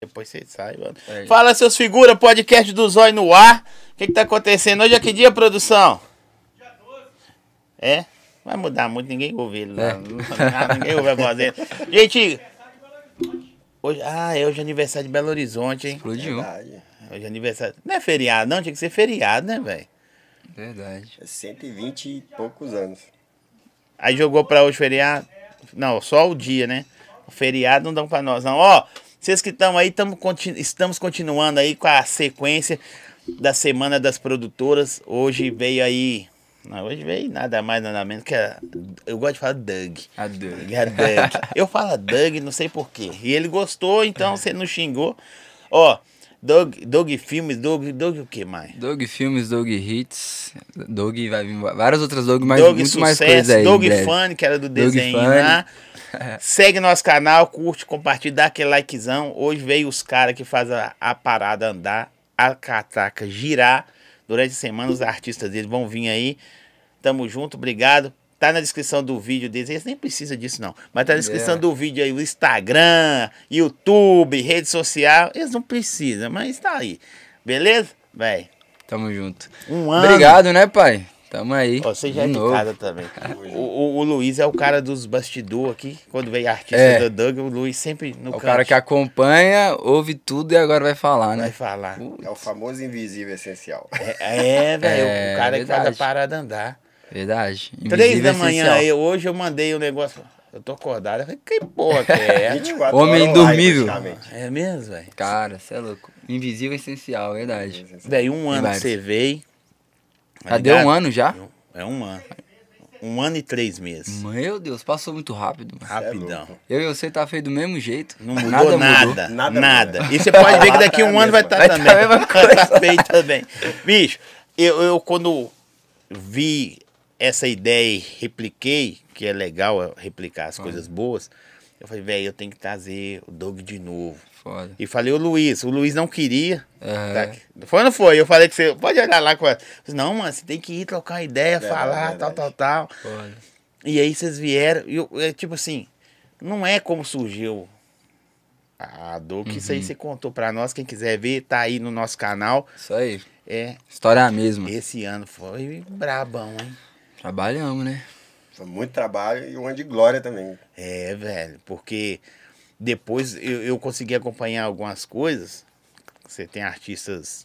Depois você sai, mano. É. Fala, seus figuras, podcast do Zói no ar. O que, que tá acontecendo? Hoje é que dia, produção? É? Vai mudar muito, ninguém ouve ele. É. Ninguém ouve a voz dele. Gente, hoje, ah, é hoje é aniversário de Belo Horizonte, hein? Explodiu. Verdade. Hoje é aniversário. Não é feriado, não, tinha que ser feriado, né, velho? Verdade. É 120 e poucos anos. Aí jogou pra hoje feriado. Não, só o dia, né? O feriado não dão pra nós, não. Ó, vocês que estão aí, tamo, continu- estamos continuando aí com a sequência da Semana das Produtoras. Hoje veio aí. Não, hoje veio nada mais, nada menos que a, Eu gosto de falar Doug. A Doug. A Doug. Eu falo Doug, não sei porquê. E ele gostou, então você não xingou. Ó, Doug, Doug Filmes, Doug, Doug o que mais? Doug Filmes, Doug Hits. Doug vai vir várias outras Doug, mas Doug muito mais Sucesso, coisa aí. breve. Fun, que era do desenho lá. Segue nosso canal, curte, compartilha, dá aquele likezão. Hoje veio os caras que fazem a, a parada andar, a catraca girar. Durante a semana os artistas deles vão vir aí. Tamo junto, obrigado. Tá na descrição do vídeo deles. Eles nem precisam disso, não. Mas tá na descrição É. do vídeo aí o Instagram, YouTube, rede social. Eles não precisam, mas tá aí. Beleza? Véi. Tamo junto. Um ano. Obrigado, né, pai? Tamo aí. Ó, Você já de é de novo. casa também. O, o, o Luiz é o cara dos bastidores aqui. Quando veio artista É. do Doug, o Luiz sempre no É o canto cara que acompanha, ouve tudo e agora vai falar, vai né? falar. É o famoso invisível essencial. É, é, velho. É, o cara que faz a parada andar. Verdade. Três da manhã, essencial. aí, hoje eu mandei um negócio. Eu tô acordado. Eu falei, que porra que é essa? 24 Homem horas online, indormível. praticamente. É mesmo, velho? Cara, você é louco. Invisível essencial, verdade. Velho, um ano que você veio. tá Já deu um ligado? ano já? É um ano. Um ano e três meses. Meu Deus, passou muito rápido. mano. Rapidão. Eu e você tá feio do mesmo jeito. Não mudou nada. Nada. Nada muda. E você pode ver que daqui a um Tá ano vai estar também. tá a mesma Vai tá feio também. Bicho, eu, eu quando vi essa ideia e repliquei, que é legal eu replicar as coisas boas, eu falei, velho, eu tenho que trazer o Doug de novo. Foda. E falei o Luiz, o Luiz não queria. Aham. Tá? Foi ou não foi? Eu falei que você pode olhar lá com ela. Não, mano, você tem que ir trocar uma ideia, Verdade, falar, verdade. tal, tal, tal. Foda. E aí vocês vieram, e eu, é tipo assim, não é como surgiu a dor, que isso aí você contou pra nós, quem quiser ver, tá aí no nosso canal. Isso aí. É, História é a mesma. esse ano foi brabão, hein? Trabalhamos, né? Foi muito trabalho e um ano de glória também. É, velho, porque depois eu, eu consegui acompanhar algumas coisas. Você tem artistas.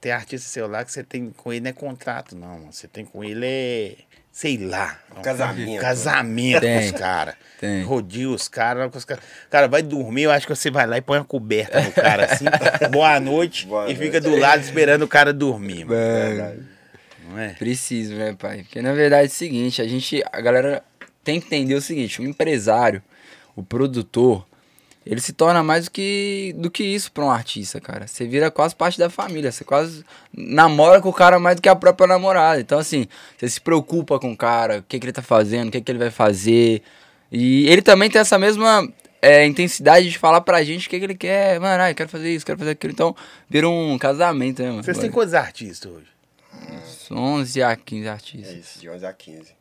Tem artista seu lá que você tem com ele não é contrato, não. mano. Você tem com ele é. Sei lá. Um casamento. Casamento com Tem. os caras. Tem. Rodia os caras. cara. cara, vai dormir, eu acho que você vai lá e põe uma coberta no cara assim. boa noite. Boa e noite. fica do lado esperando o cara dormir, mano. Não é? Preciso, né, pai? Porque na verdade é o seguinte, a gente, a galera tem que entender o seguinte, o empresário, o produtor, ele se torna mais do que, do que isso pra um artista, cara. Você vira quase parte da família, você quase namora com o cara mais do que a própria namorada. Então, assim, você se preocupa com o cara, o que, que ele tá fazendo, o que, que ele vai fazer. E ele também tem essa mesma é, intensidade de falar pra gente o que, que ele quer. Mano, ah, eu quero fazer isso, quero fazer aquilo. Então, vira um casamento, né, mano? Vocês têm quantos artistas hoje? 11 a 15 É artistas. isso, de 11 a 15.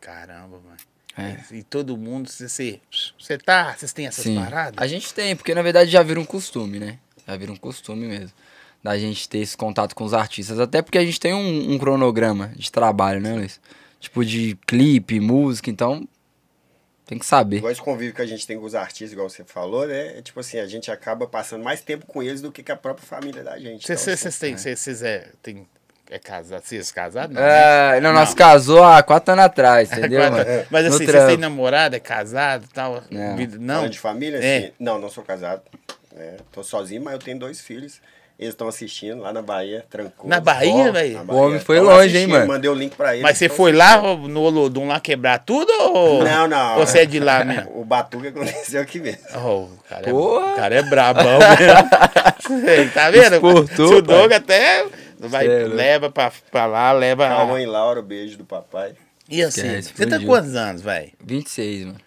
Caramba, mano. É. E todo mundo, você, você, tá, vocês têm essas Sim. paradas? A gente tem, porque na verdade já vira um costume, né? Já vira um costume mesmo. Da gente ter esse contato com os artistas. Até porque a gente tem um, um cronograma de trabalho, né, Luiz? Tipo de clipe, música, então tem que saber. Igual esse convívio que a gente tem com os artistas, igual você falou, né? É tipo assim, a gente acaba passando mais tempo com eles do que com a própria família da gente. Vocês Então, vocês têm, vocês vocês é, é casado, vocês casados? Não, É, não, nós Não. casou há quatro anos atrás, entendeu? Mas assim, trampo. têm namorada, é casado e tal? Não. Não. De família? É. Sim. Não, não sou casado. É, tô sozinho, mas eu tenho dois filhos. Eles estão assistindo lá na Bahia, tranquilo. Na Bahia, velho? O homem foi Tão longe, hein, mano? Mandei o link pra eles. Mas você foi assistindo. lá no Olodum lá quebrar tudo ou... Não, não. Ou você é de lá mesmo? O batuque aconteceu aqui mesmo. Oh, o, cara é, o cara é brabão mesmo. tá vendo? Exportou, Se o. Doug até vai, é leva pra, pra lá, leva... Calma e Laura, beijo do papai. E assim, Esquece, você tá quantos anos, velho? 26, mano.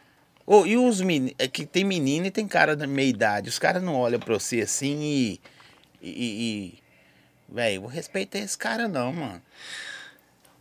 Ô, e os meninos, é que tem menino e tem cara da meia idade. Os caras não olham pra você assim e. E. e velho, vou respeitar esse cara não, mano.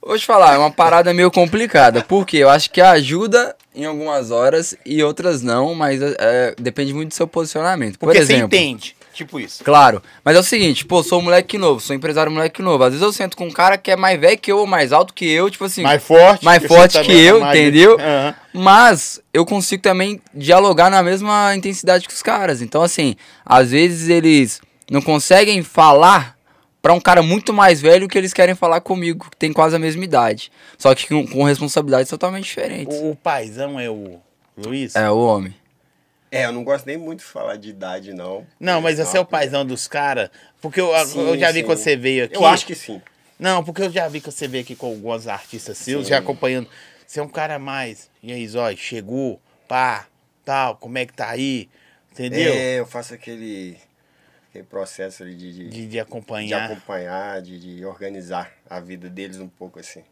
Vou te falar, é uma parada meio complicada. Porque eu acho que ajuda em algumas horas e outras não, mas é, depende muito do seu posicionamento. Por Porque exemplo, você entende. Tipo isso. Claro, mas é o seguinte, pô, sou um moleque novo, sou empresário moleque novo. Às vezes eu sento com um cara que é mais velho que eu ou mais alto que eu, tipo assim, Mais forte. mais forte que é eu, mais- entendeu? Aham. Mas eu consigo também dialogar na mesma intensidade que os caras. Então, assim, às vezes eles não conseguem falar pra um cara muito mais velho que eles querem falar comigo, que tem quase a mesma idade. Só que com, com responsabilidades totalmente diferentes. O, o paizão é o Luiz? É, o homem. É, eu não gosto nem muito de falar de idade, não. Não, mas você é o paizão dos caras. Porque eu, Sim, eu já vi sim. quando você veio aqui. Eu acho que sim. Não, porque eu já vi que você veio aqui com alguns artistas seus, Sim. já acompanhando. Você é um cara mais. E aí, Zói, chegou, pá, tal, como é que tá aí? Entendeu? É, eu faço aquele, aquele processo ali de, de, De, de de acompanhar. acompanhar, de, de organizar a vida deles um pouco assim.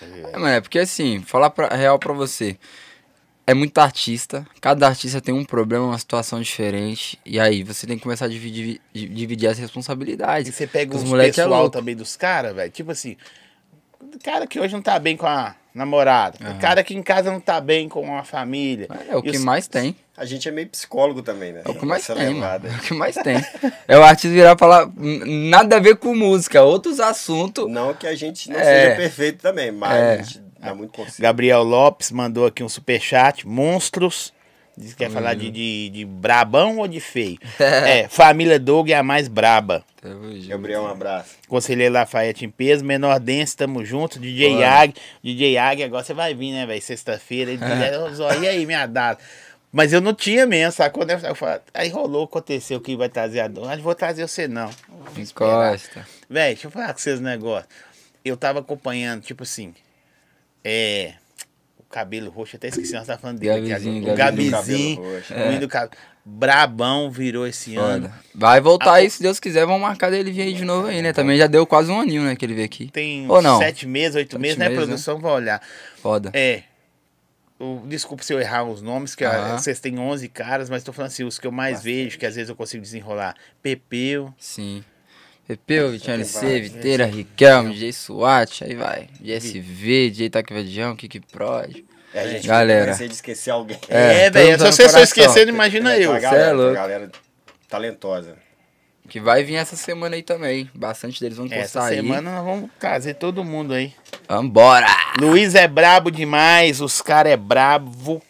É, mano, é porque assim, falar pra, real pra você. É muito artista, cada artista tem um problema, uma situação diferente. E aí você tem que começar a dividir, di- dividir as E responsabilidades. você pega Os os moleque é pessoal louco. também dos caras, velho. Tipo assim, o cara que hoje não tá bem com a namorada. O cara que em casa não tá bem com a família. É, o E que os- mais tem. A gente é meio psicólogo também, né? É o que mais Essa tem, mano. É o que mais tem. É o artista virar e falar "N- nada a ver com música, outros assuntos. Não que a gente não É. seja perfeito também, mas É. muito conselho. Gabriel Lopes mandou aqui um superchat. Monstros. Diz que quer falar de, de, de brabão ou de feio? é, família Doug é a mais braba. Gabriel, um abraço. Conselheiro Lafayette em peso, menor dense, tamo junto. DJ. Yag, DJ Yag, agora você vai vir, né, velho? Sexta-feira. Ele diz, "Ô, Zó, e aí, minha data? Mas eu não tinha mesmo, sabe? Quando eu, eu falo, aí rolou, aconteceu que vai trazer a dona. Mas vou trazer você não. Encosta. Véi, deixa eu falar com vocês um negócio. Eu tava acompanhando, tipo assim, é. O cabelo roxo, até esqueci, nós tava falando dele aqui Gabizinho, agora. O Gabizinho. Gabizinho, Cabelo roxo. o menino do cab- Brabão virou esse ano. Foda. Vai voltar Ah, aí, se Deus quiser, vamos marcar dele vir aí de novo aí, né? Também já deu quase um aninho, né, que ele veio aqui. Tem Ou não? sete meses, oito Sete meses, né? meses, produção vai olhar. Foda. É. O, desculpa se eu errar os nomes, que ah, vocês têm 11 caras, mas tô falando assim, os que eu mais vejo, que às vezes eu consigo desenrolar. Pepeu, Sim. Pepeu, Vitinho LC, Viteira, Riquelme, DJ Swat, aí vai. GSV, DJ Taquivadião, Kiki Prod. É, a gente Galera. de esquecer alguém. É, É, velho, todo se você só esquecendo, imagina Tem eu. uma Cê é louco. galera talentosa. Que vai vir essa semana aí também. Bastante deles vão Essa postar aí. semana nós vamos trazer todo mundo aí. Vambora! Luiz é brabo demais, os caras é brabo.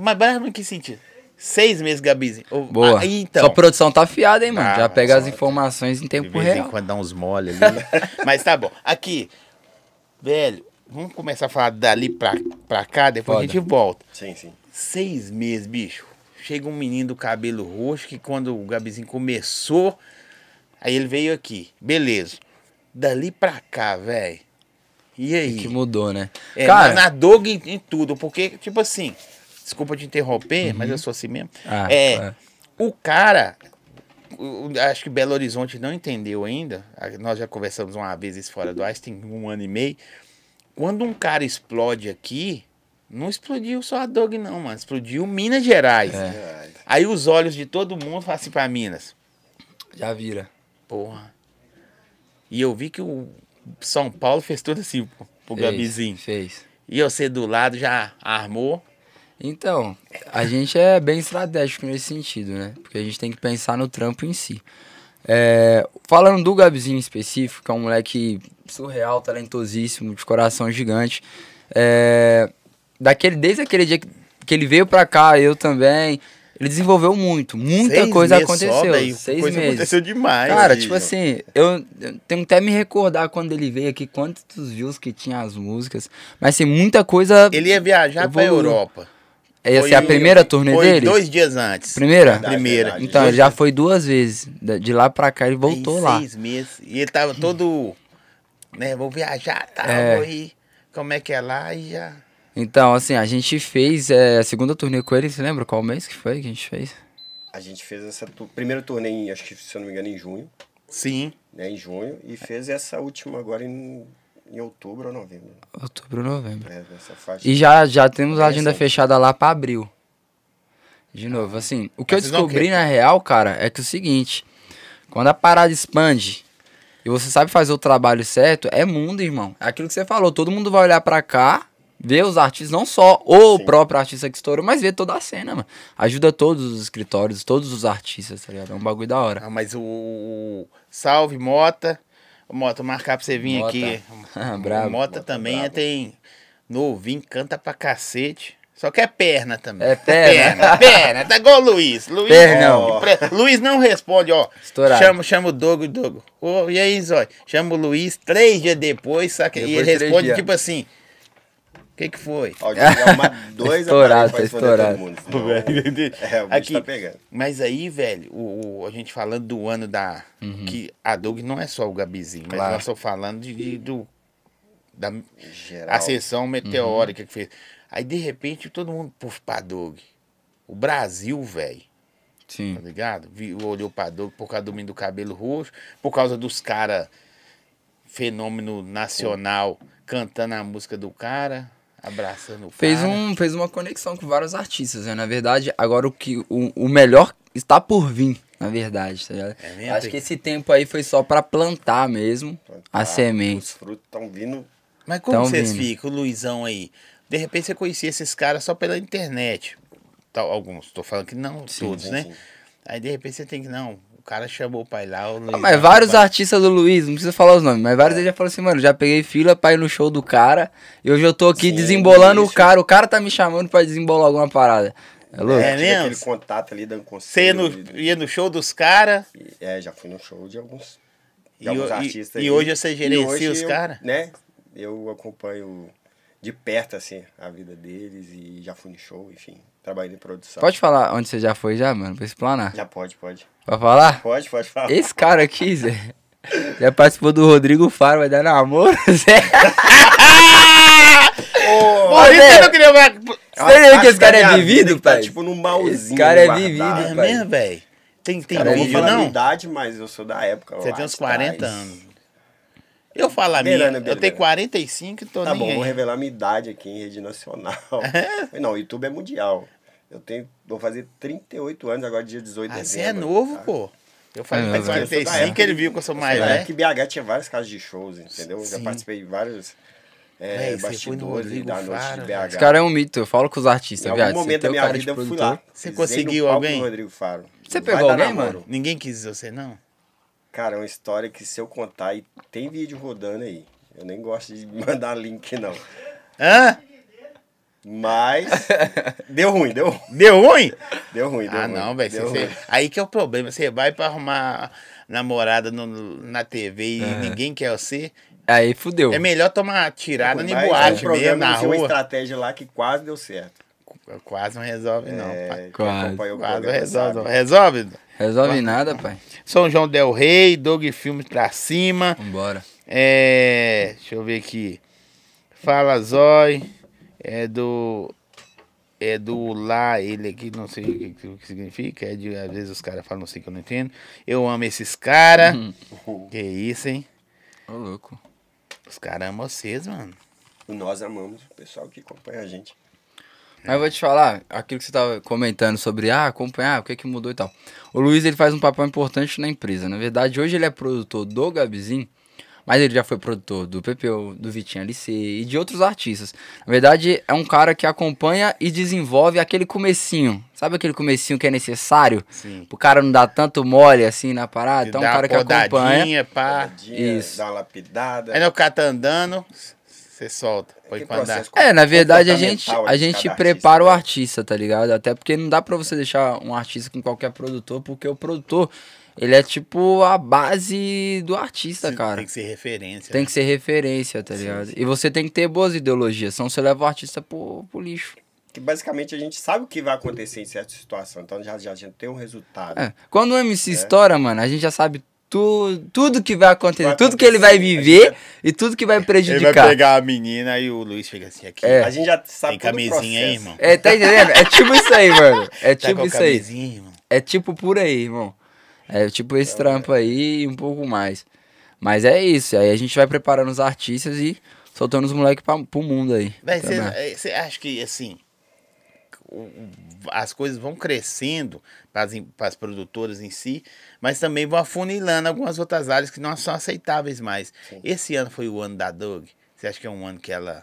Mas brabo em que sentido? Seis meses, Gabizinho. Boa. aí, então. Sua produção tá afiada, hein, mano? Ah, Já pega as informações em De tempo vez em real. quando dá uns mole ali. Mas tá bom. Aqui, velho, vamos começar a falar dali pra, pra cá, depois Foda. a gente volta. Sim, sim. Seis meses, bicho. Chega um menino do cabelo roxo que quando o Gabizinho começou, aí ele veio aqui. Beleza. Dali pra cá, velho. E aí? Que mudou, né? É, Cara, na, na Dog em, em tudo, porque, tipo assim, desculpa te interromper, mas eu sou assim mesmo. Ah, é, claro. o cara, acho que Belo Horizonte não entendeu ainda, nós já conversamos uma vez isso fora do Ice, tem um ano e meio. Quando um cara explode aqui, não explodiu só a Dog não, mano, explodiu Minas Gerais. É. Aí os olhos de todo mundo falam assim pra Minas, já vira. porra. E eu vi que o São Paulo fez tudo assim pro, pro Fez, Gabizinho. Fez. E você do lado já armou. Então, a gente é bem estratégico nesse sentido, né? Porque a gente tem que pensar no trampo em si. É, falando do Gabizinho em específico, que é um moleque surreal, talentosíssimo, de coração gigante. é, daquele, desde aquele dia que, que ele veio pra cá, eu também. Ele desenvolveu muito, muita Seis coisa meses só, aconteceu. velho. seis coisa meses. aconteceu demais. Cara, tipo assim, eu, eu tenho até me recordar quando ele veio aqui, quantos views que tinha as músicas. Mas assim, muita coisa. Ele ia viajar pra Evoluiu. Europa. Ia Foi- ser a primeira turnê foi dele? dois dias antes. Primeira? Verdade, Primeira. verdade. Então, ele já foi duas vezes. De lá pra cá ele voltou Em lá. Seis meses. E ele tava todo. Né, vou viajar, tá? É. Vou ir. Como é que é lá e já. Então, assim, a gente fez é, a segunda turnê com ele. Você lembra qual mês que foi que a gente fez? A gente fez essa tu... primeira turnê, em, acho que se eu não me engano, em junho. Sim. Né, em junho. E fez essa última agora em, em outubro ou novembro. Outubro, novembro. É. E já, já temos a agenda recente. fechada lá pra abril. De novo, assim, o que eu Mas o descobri na real, cara, é que é o seguinte: quando a parada expande e você sabe fazer o trabalho certo, é mundo, irmão. É aquilo que você falou, todo mundo vai olhar pra cá, ver os artistas, não só o Sim. próprio artista que estourou, mas ver toda a cena, mano. Ajuda todos os escritórios, todos os artistas, tá ligado? É um bagulho da hora. Ah, mas o- Salve, Mota. Mota, marcar pra você vir Mota. aqui. Bravo. Mota Mota também bravo. tem novinho, canta pra cacete. Só que é perna também. É perna. Perna, perna. Tá igual o Luiz. Luiz, Pernão. Luiz não responde, ó. Estourado. Chama, chama o Dogo, Dogo. Ô, e aí, Zói? Chama o Luiz três dias depois, saca? e Depois ele de três responde dias. tipo assim: O que que foi? Ó, é uma, dois Estourado, tá estourado. todo mundo. senão- É, o bicho Aqui, tá pegando. Mas aí, velho, o, o- a gente falando do ano da. Que a Doug não é só o Gabizinho, mas Uhum. Claro. nós estamos falando de, de- do. Da Geral. ascensão meteórica Uhum. que fez. Aí, de repente, todo mundo puf pra Doug. O Brasil, velho, Sim. tá ligado? Vi- Olhou pra Doug por causa do menino do cabelo roxo, por causa dos caras, fenômeno nacional, cantando a música do cara, abraçando o Fez, cara. um, fez uma conexão com vários artistas, né? Na verdade, agora o, que, o, o melhor está por vir, na verdade, tá ligado? É mesmo? Acho que esse tempo aí foi só pra plantar mesmo Ah, as sementes. Os frutos estão vindo. Mas como Tão vocês vindo. ficam, o Luizão aí? De repente você conhecia esses caras só pela internet. Tal, alguns, tô falando que não todos, sim, né? sim. Aí de repente você tem que, não, cara chamou o pai lá, o Ah, Luizão. mas vários vai- artistas do Luiz, não precisa falar os nomes, mas vários deles já falaram assim, mano, já peguei fila pra ir no show do cara e hoje eu tô aqui Sim, desembolando o cara, o cara tá me chamando pra desembolar alguma parada. É louco? É mesmo? aquele contato ali dando Você ia conselho. no, ia no show dos caras É, já fui no show de alguns, de E alguns e- artistas. e aí. hoje você E gerencia hoje os eu, cara? Né? Eu acompanho de perto, assim, a vida deles e já fui no show, enfim, trabalhei em produção. Pode falar onde você já foi já, mano, pra explanar. Já pode, pode. Pode falar? Pode, pode falar. Esse cara aqui, Zé, já participou do Rodrigo Faro, vai dar namoro, Zé. Por isso eu não queria ver. Você vê que esse cara é vivido, tá pai? tipo num malzinho. Esse cara é guardado. vivido, É pai. mesmo, velho? Tem, tem Cara, Eu não vou vídeo, não? idade, mas eu sou da época. Você lá tem uns atrás. 40 anos. Eu falo a minha, Beirando, eu tenho 45 e tô Tá nem bom, vou aí. revelar minha idade aqui em rede nacional. Não, o YouTube é mundial. Eu tenho, vou fazer 38 anos agora, dia 18 de Ah, você dezembro. é novo, tá? pô. Eu falei É, que mas tem eu sou da 45, época ele viu que eu sou mais época que BH tinha várias casas de shows, entendeu? Já Sim. participei de vários é, Véi, você bastidores Rodrigo da noite Faro, de. BH. Esse cara é um mito, eu falo com os artistas, em algum viado. Você momento tem da minha vida eu fui lá. Você conseguiu alguém? Rodrigo Faro. Você pegou alguém, mano? Ninguém quis você, não? Cara, é uma história que se eu contar, e tem vídeo rodando aí. Eu nem gosto de mandar link, não. Hã? Mas deu ruim, deu, Deu ruim? deu ruim, deu Ah, ruim. não, velho. ruim. Aí que é o problema. Você vai pra arrumar namorada no- na TV e ninguém quer você. Aí fudeu. É melhor tomar tirada em boate mesmo, na tinha uma rua. estratégia lá que quase deu certo. Quase não resolve, não, pai. É, quem Quase. Quase resolve. sabe. Resolve? Resolve nada, pai. São João Del Rey, Doug Filmes pra cima. Vambora. É. Deixa eu ver aqui. Fala Zói. É do. É do lá, ele aqui, não sei o que, o que significa. É de, às vezes os caras falam, não sei que eu não entendo. Eu amo esses caras. Que isso, hein? Ô, louco. Os caras amam vocês, mano. Nós amamos o pessoal que acompanha a gente. Mas eu vou te falar, aquilo que você tava comentando sobre, ah, acompanhar, o que que mudou e tal. O Luiz, ele faz um papel importante na empresa. Na verdade, hoje ele é produtor do Gabizinho, mas ele já foi produtor do PPO, do Vitinho LC e de outros artistas. Na verdade, é um cara que acompanha e desenvolve aquele comecinho. Sabe aquele comecinho que é necessário? Sim. O cara não dá tanto mole assim na parada. Então, é um cara que acompanha. pá. Isso. Dá uma lapidada. Aí no cara tá andando, você solta. Põe pra andar. É, na verdade a gente, a gente prepara o artista, artista, tá ligado? Até porque não dá pra você deixar um artista com qualquer produtor, porque o produtor, ele é tipo a base do artista, cara. Tem que ser referência. Tem né? que ser referência, tá ligado? E você tem que ter boas ideologias, senão você leva o artista pro, pro lixo. Que basicamente a gente sabe o que vai acontecer em certa situação. Então já, já a gente tem um resultado. É. Quando o MC estoura, mano, a gente já sabe tu, tudo que vai acontecer, Vai tudo que ele vai acontecer. viver e tudo que vai Ele prejudicar. vai pegar a menina e o Luiz fica assim aqui. É. A gente já sabe Tem camisinha aí, irmão? É, tá entendendo? É tipo isso aí, mano. É Tá tipo com isso aí. camisinha, irmão? É tipo por aí, irmão. É tipo esse trampo aí e um pouco mais. Mas é isso. Aí a gente vai preparando os artistas e soltando os moleques pra, pro mundo aí. Também. você acha que, assim, as coisas vão crescendo para as, em- para as produtoras em si, mas também vão afunilando algumas outras áreas que não são aceitáveis mais. Esse ano foi o ano da Doug. Você acha que é um ano que ela.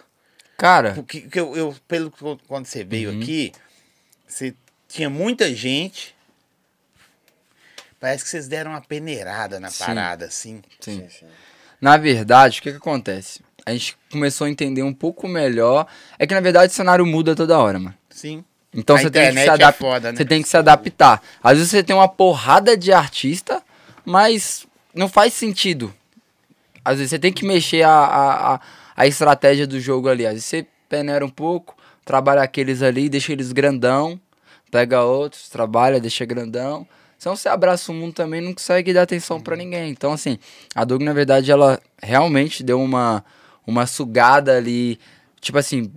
Cara, Porque que eu, eu- pelo que eu- quando você veio Uhum. aqui, você tinha muita gente. Parece que vocês deram uma peneirada na Sim. parada, assim. sim. Sim, sim. Na verdade, o que que acontece? A gente começou a entender um pouco melhor. É que na verdade o cenário muda toda hora, mano. Sim. Então A você tem que se internet é adaptar. foda, né? Você tem que se adaptar. Às vezes você tem uma porrada de artista, mas não faz sentido. Às vezes você tem que mexer a, a, a, a estratégia do jogo ali. Às vezes você peneira um pouco, trabalha aqueles ali, deixa eles grandão, pega outros, trabalha, deixa grandão. Senão você abraça o mundo também não consegue dar atenção pra ninguém. Então, assim, a Doug, na verdade, ela realmente deu uma, uma sugada ali. Tipo assim,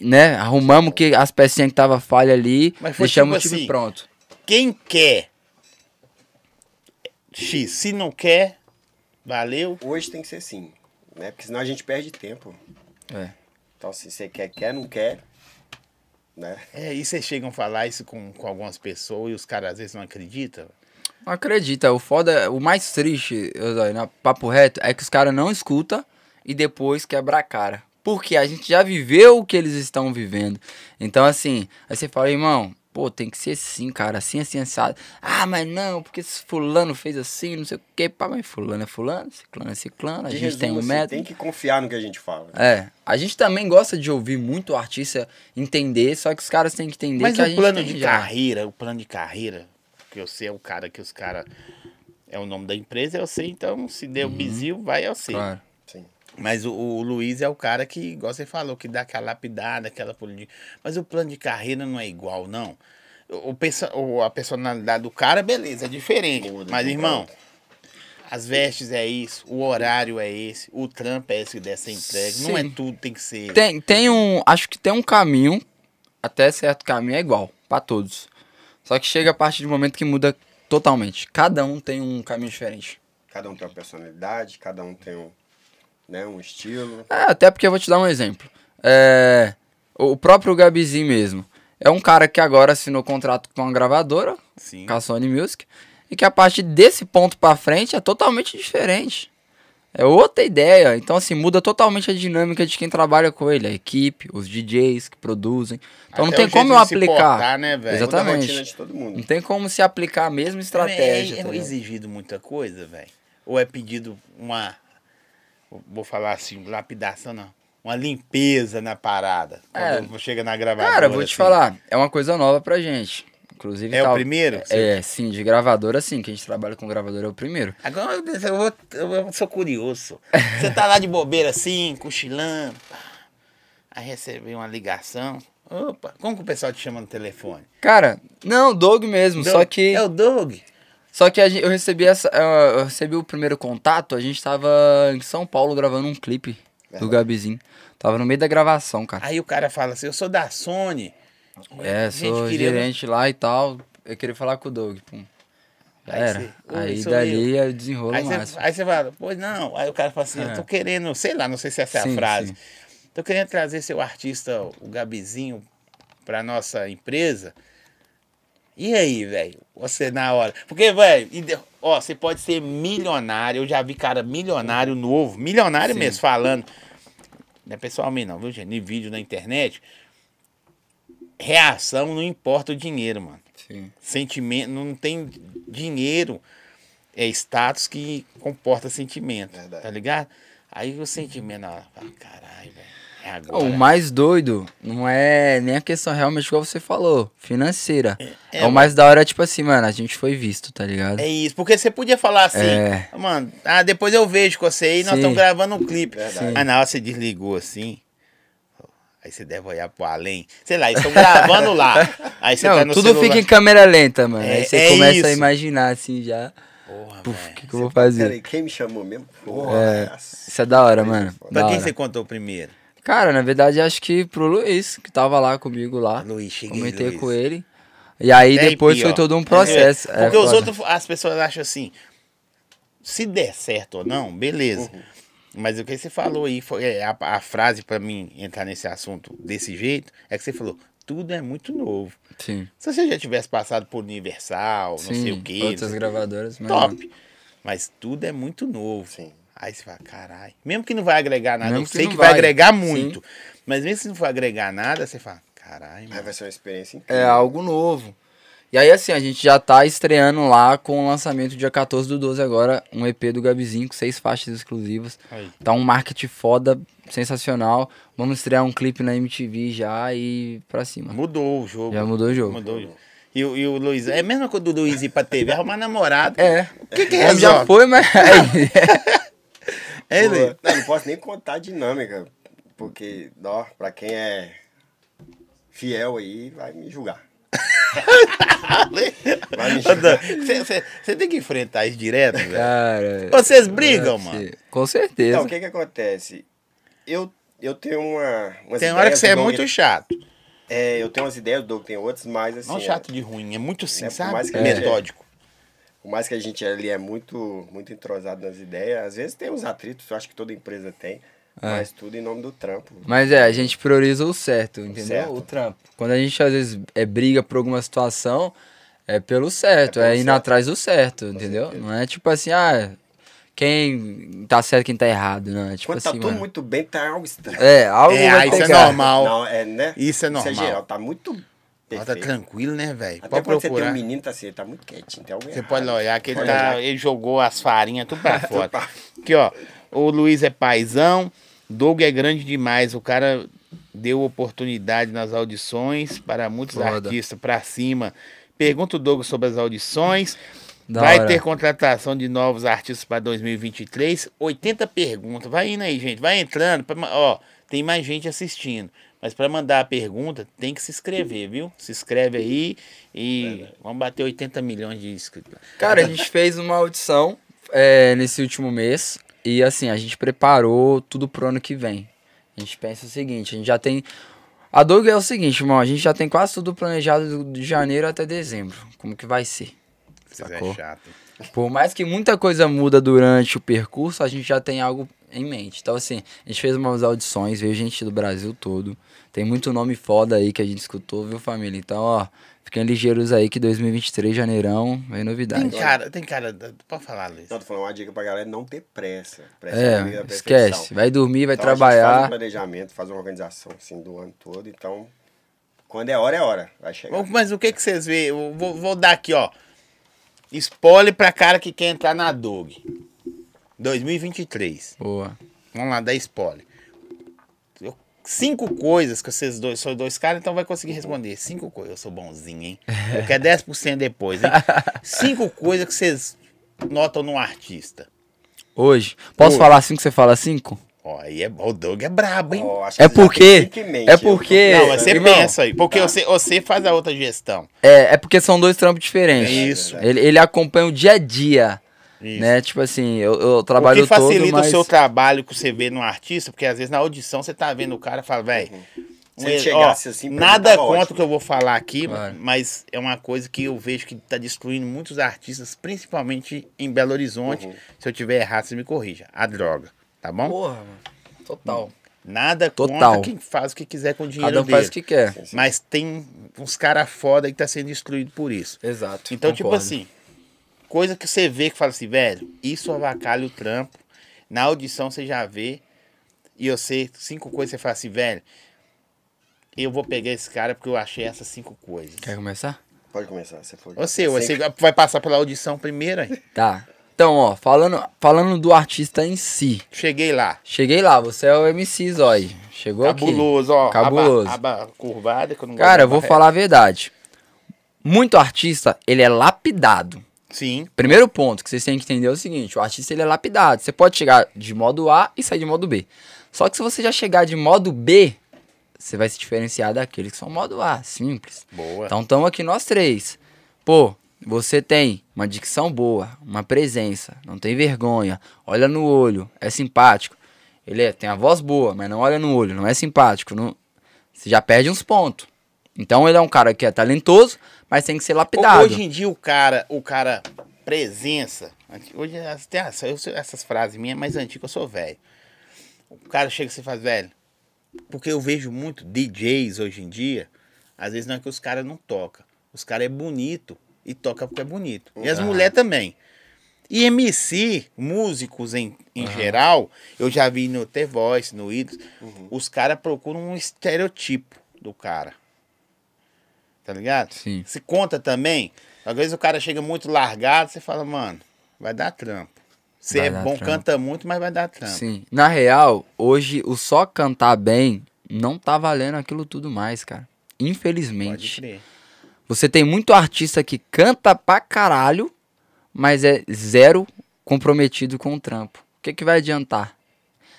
né? Arrumamos que as pecinhas que tava falha ali, Mas foi deixamos tipo o time assim, pronto. Quem quer X, se não quer, valeu. Hoje tem que ser assim, né? Porque senão a gente perde tempo. É. Então, se você quer, quer, não quer, né? É, e vocês chegam a falar isso com, com algumas pessoas e os caras às vezes não acreditam. Não acredita, o foda, o mais triste, eu na papo reto, é que os caras não escutam e depois quebra a cara. Porque a gente já viveu o que eles estão vivendo. Então, assim, aí você fala, irmão, pô, tem que ser assim, cara, assim, assim, assado. Ah, mas não, porque esse fulano fez assim, não sei o quê. Pá, mas fulano é fulano, ciclano é ciclano, a De gente tem um resumo, método. Tem que confiar no que a gente fala. É, a gente também gosta de ouvir muito o artista entender, só que os caras têm que entender Mas que a o gente plano tem de já. carreira, o plano de carreira, que eu sei é o cara que os caras. É o nome da empresa, eu sei, então se deu bizil, vai eu sei. Uhum. Claro. Sim. Mas o, o Luiz é o cara que, igual você falou, que dá aquela lapidada, aquela polidinha. Mas o plano de carreira não é igual, não. O, o a personalidade do cara, beleza, é diferente. Muda, Mas, irmão, as vestes é isso, o horário é esse, o trampo é esse dessa entrega. Não é Sim. tudo, tem que ser. Tem, tem um. Acho que tem um caminho, até certo caminho é igual, pra todos. Só que chega a partir do momento que muda totalmente. Cada um tem um caminho diferente. Cada um tem uma personalidade, cada um tem um, né, um estilo. É, até porque eu vou te dar um exemplo. É, o próprio Gabizinho mesmo. É um cara que agora assinou contrato com uma gravadora, Sim. com a Sony Music, e que a partir desse ponto pra frente é totalmente diferente. É outra ideia. Então, assim, muda totalmente a dinâmica de quem trabalha com ele, a equipe, os DJs que produzem. Então não Até tem o como eu aplicar. portar, né, Exatamente. rotina de todo mundo. Não tem como se aplicar a mesma estratégia. É, tá é ligado? exigido muita coisa, velho? Ou é pedido uma. Vou falar assim, lapidação não. Uma limpeza na parada. É. Quando chega na gravadora. Cara, vou te assim. falar, é uma coisa nova pra gente. Inclusive, É o tal- primeiro? É, sim, de gravadora, sim, que a gente trabalha com gravadora é o primeiro. Agora eu, vou- eu sou curioso. Você tá lá de bobeira assim, cochilando. Aí recebeu uma ligação. Opa, como que o pessoal te chama no telefone? Cara, não, Doug mesmo, só Doug? que. É o Doug. Só que a gente- eu recebi essa. Eu eu recebi o primeiro contato, a gente tava em São Paulo gravando um clipe do Verdade. Gabizinho. Tava no meio da gravação, cara. Aí o cara fala assim: eu sou da Sony. É, sou queria- gerente lá e tal. Eu queria falar com o Doug, pum. Já Aí era. "Oi, Aí dali eu desenrolo Aí você, máximo. aí você fala, pois não. Aí o cara fala assim, eu tô querendo, sei lá, não sei se essa é a frase. sim. Tô querendo trazer seu artista, o Gabizinho, pra nossa empresa. E aí, velho? Você na hora. Porque, velho, ó, você pode ser milionário. Eu já vi cara milionário novo, milionário Sim. mesmo, falando. Não é pessoalmente, não, viu, gente? Em vídeo na internet. Reação não importa o dinheiro, mano Sim. sentimento, não tem dinheiro, é status que comporta sentimento, Verdade. tá ligado? Aí o sentimento, ó, caralho, velho, é agora. O mais doido não é nem a questão realmente igual você falou, financeira. É, é, o mais da hora, tipo assim, mano, a gente foi visto, tá ligado? É isso, porque você podia falar assim, É. mano, ah, depois eu vejo com você aí, nós estamos gravando um clipe. Mas na hora você desligou assim, aí você deve olhar pro além, sei lá, eles estão gravando lá, aí você não, tá no tudo celular. fica em câmera lenta, mano. É- Aí você é começa a isso. imaginar assim já. Porra, o que, que eu vou fazer? Peraí, quem me chamou mesmo? Porra, É, isso é da hora, mano. Pra da quem hora. você contou primeiro? Cara, na verdade, acho que pro Luiz, que tava lá comigo lá. Luiz, cheguei, Comentei Luiz. com ele. E aí É depois pior. foi todo um processo. É, É, porque os foda. outros, as pessoas acham assim, se der certo ou não, beleza. Uhum. Mas o que você falou aí, foi é, a, a frase pra mim entrar nesse assunto desse jeito, é que você falou, tudo é muito novo. Sim. Se você já tivesse passado por Universal, não sei o quê, Outras gravadoras, mas top. Mas tudo é muito novo. Sim. Aí você fala, caralho. Mesmo que não vai agregar nada, Mesmo eu que sei que vai vai, agregar sim. muito. Mas mesmo se não for agregar nada, você fala, caralho, vai ser uma experiência É incrível. algo novo. E aí, assim, a gente já tá estreando lá com o lançamento dia 14 do 12 agora, um EP do Gabizinho com seis faixas exclusivas. Aí. Tá um marketing foda, sensacional. Vamos estrear um clipe na MTV já e pra cima. Mudou o jogo. Já mudou o jogo. Mudou o jogo. E, o- e o Luiz, é a mesma coisa do Luiz ir pra TV, arrumar namorado. É. O que que É, já foi, mas. É, Luiz? não, não posso nem contar a dinâmica, porque, ó, pra quem é fiel aí, vai me julgar. Você tem que enfrentar isso direto, velho. Cara. Vocês brigam, sim. mano. Com certeza. Então, o que que acontece? Eu, eu tenho uma... umas Tem hora que você é muito chato. É, eu tenho umas ideias, o Doug tem outras, mas assim... Não chato de ruim, é muito assim, É, por sabe? mais que Metódico. Por mais que a gente ali é muito, muito entrosado nas ideias, às vezes tem uns atritos, eu acho que toda empresa tem, É. mas tudo em nome do trampo. Mas é, a gente prioriza o certo, entendeu? certo. O trampo. Quando a gente às vezes é briga por alguma situação, é pelo certo, É é, pelo indo certo. atrás do certo, entendeu? certeza. Não é tipo assim, ah, quem tá certo, quem tá errado, não. É tipo Quando tá assim, tudo mano. muito bem, tá algo estranho. É, algo É, vai isso é pegar. normal. Não, é, né? Isso é Isso é normal. geral, tá muito Tá perfeito. tranquilo, né, velho? Até Pode quando você tem procurar. um menino, tá assim, ele tá muito quietinho, algo Você errado. pode olhar que ele, Pode tá, olhar. ele jogou as farinhas tudo pra fora. Aqui, ó. O Luiz é paizão. Doug é grande demais. O cara deu oportunidade nas audições para muitos Foda. artistas pra cima. Pergunta o Doug sobre as audições. Da Vai hora. ter contratação de novos artistas para 2023. 80 perguntas. Vai indo aí, gente. Vai entrando. pra ó, tem mais gente assistindo. Mas para mandar a pergunta, tem que se inscrever, viu? Se inscreve aí e vamos bater 80 milhões de inscritos. Cara, a gente fez uma audição é, nesse último mês e assim, a gente preparou tudo pro ano que vem. A gente pensa o seguinte, a gente já tem. A Doug é o seguinte, irmão, a gente já tem quase tudo planejado de janeiro até dezembro. Como que vai ser? Sacou? é chato. Por mais que muita coisa muda durante o percurso, a gente já tem algo em mente. Então, assim, a gente fez umas audições, veio gente do Brasil todo. Tem muito nome foda aí que a gente escutou, viu, família? Então, ó, fiquem ligeiros aí que 2023, janeirão, vem novidade. Tem cara, tem cara. Pode falar, Luiz. Não, tô falando uma dica pra galera não ter pressa. Pressa É, esquece. Vai dormir, vai Então, A gente faz um trabalhar. planejamento, faz uma organização assim do ano todo, então quando é hora, é hora. Vai chegar. Mas o que que vocês veem? Eu vou, vou dar aqui, ó. Spoiler pra cara que quer entrar na Dog. 2023. Boa. Vamos lá, dar spoiler. Cinco coisas que vocês dois, são dois caras, então vai conseguir responder. Cinco coisas. Eu sou bonzinho, hein? Eu quero 10% depois, hein? Cinco coisas que vocês notam num artista. Hoje. Posso Hoje. falar cinco, você fala cinco? Ó, aí é, o Doug é brabo, hein? Que É porque- é porque- Não, mas você irmão, pensa aí. Porque tá. você, você faz a outra gestão. É, é porque são dois trampos diferentes. Isso. Ele, ele acompanha o dia a dia. Isso. Né? Tipo assim, eu, eu O trabalho que facilita todo, mas... o seu trabalho que você vê no artista, porque às vezes na audição você tá vendo o cara e fala, velho. Se ele chegasse assim, pra mim, nada contra o que eu vou falar aqui, Claro. mas é uma coisa que eu vejo que tá destruindo muitos artistas, principalmente em Belo Horizonte. Uhum. Se eu tiver errado, você me corrija. A droga, tá bom? Porra, mano. Total. Nada Total. contra quem faz o que quiser com o dinheiro Cada um dele. faz o que quer. Mas tem uns caras foda aí que tá sendo destruído por isso. Exato. Então, tipo concordo. assim, coisa que você vê que fala assim, velho, isso avacalha o trampo. Na audição você já vê. E eu sei cinco coisas que você fala assim, velho, eu vou pegar esse cara porque eu achei essas cinco coisas. Quer começar? Pode começar, você foi. Você, você vai passar pela audição primeiro, aí. Tá. Então, ó, falando, falando do artista em si. Cheguei lá. Cheguei lá, você é o MC Zói. Chegou aqui. Cabuloso, ó. Cabuloso. Aba, aba curvada, que eu não Cara, eu vou falar a verdade. Muito artista, ele é lapidado. Sim. Primeiro ponto que vocês têm que entender é o seguinte: o artista ele é lapidado. Você pode chegar de modo A e sair de modo B. Só que se você já chegar de modo B, você vai se diferenciar daqueles que são modo A, simples. Boa. Então estamos aqui nós três. Pô, você tem uma dicção boa, uma presença, não tem vergonha, olha no olho, é simpático. Ele é- tem a voz boa, mas não olha no olho, não é simpático. Não... Você já perde uns pontos. Então ele é um cara que é talentoso, mas tem que ser lapidado. Hoje em dia o cara, o cara presença, hoje eu sei- essas frases minhas, mais antigas, eu sou velho. O cara chega e você faz, velho, porque eu vejo muito DJs hoje em dia, Às vezes não é que os caras não tocam. Os caras é bonito e toca porque é bonito. E as mulheres também. E MC, músicos em, em geral, eu já vi no The Voice, no Idols, os caras procuram um estereotipo do cara. Tá ligado? Sim. Se conta também. Às vezes o cara chega muito largado, você fala, mano, vai dar trampo. Você Vai é bom, trampo. canta muito, mas vai dar trampo. Sim. Na real, hoje o só cantar bem não tá valendo aquilo tudo mais, cara. Pode Infelizmente. crer. Você tem muito artista que canta pra caralho, mas é zero comprometido com o trampo. O que, que vai adiantar?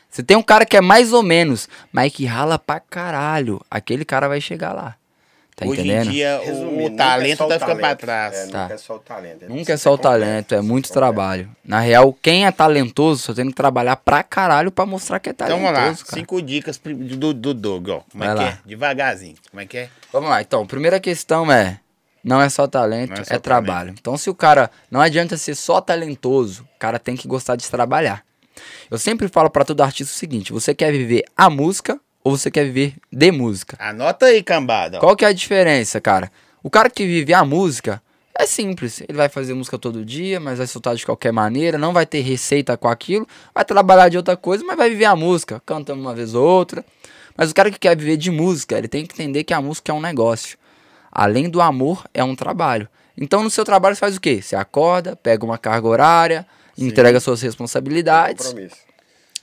Você tem um cara que é mais ou menos, mas que rala pra caralho. Aquele cara vai chegar lá. Tá Hoje entendendo? em dia, o- Resumindo, o, é talento o tá ficando pra talento. trás. É, Tá. Nunca é só o talento. Nunca é só o talento, é muito trabalho. Na real, quem é talentoso só tem que trabalhar pra caralho pra mostrar que é Então talentoso. vamos lá, cara. cinco dicas do, do Doug, ó. Como é Vai que lá. é? Devagarzinho. Como é que é? Vamos lá, então. Primeira questão é: não é só talento, é é, só trabalho. Então, se o cara. Não adianta ser só talentoso, o cara tem que gostar de trabalhar. Eu sempre falo pra todo artista o seguinte: você quer viver a música ou você quer viver de música? Anota aí, cambada. Qual que é a diferença, cara? O cara que vive a música é simples. Ele vai fazer música todo dia, mas vai soltar de qualquer maneira, não vai ter receita com aquilo, vai trabalhar de outra coisa, mas vai viver a música, canta uma vez ou outra. Mas o cara que quer viver de música, ele tem que entender que a música é um negócio. Além do amor, é um trabalho. Então, no seu trabalho, você faz o quê? Você acorda, pega uma carga horária, entrega suas responsabilidades, Compromisso.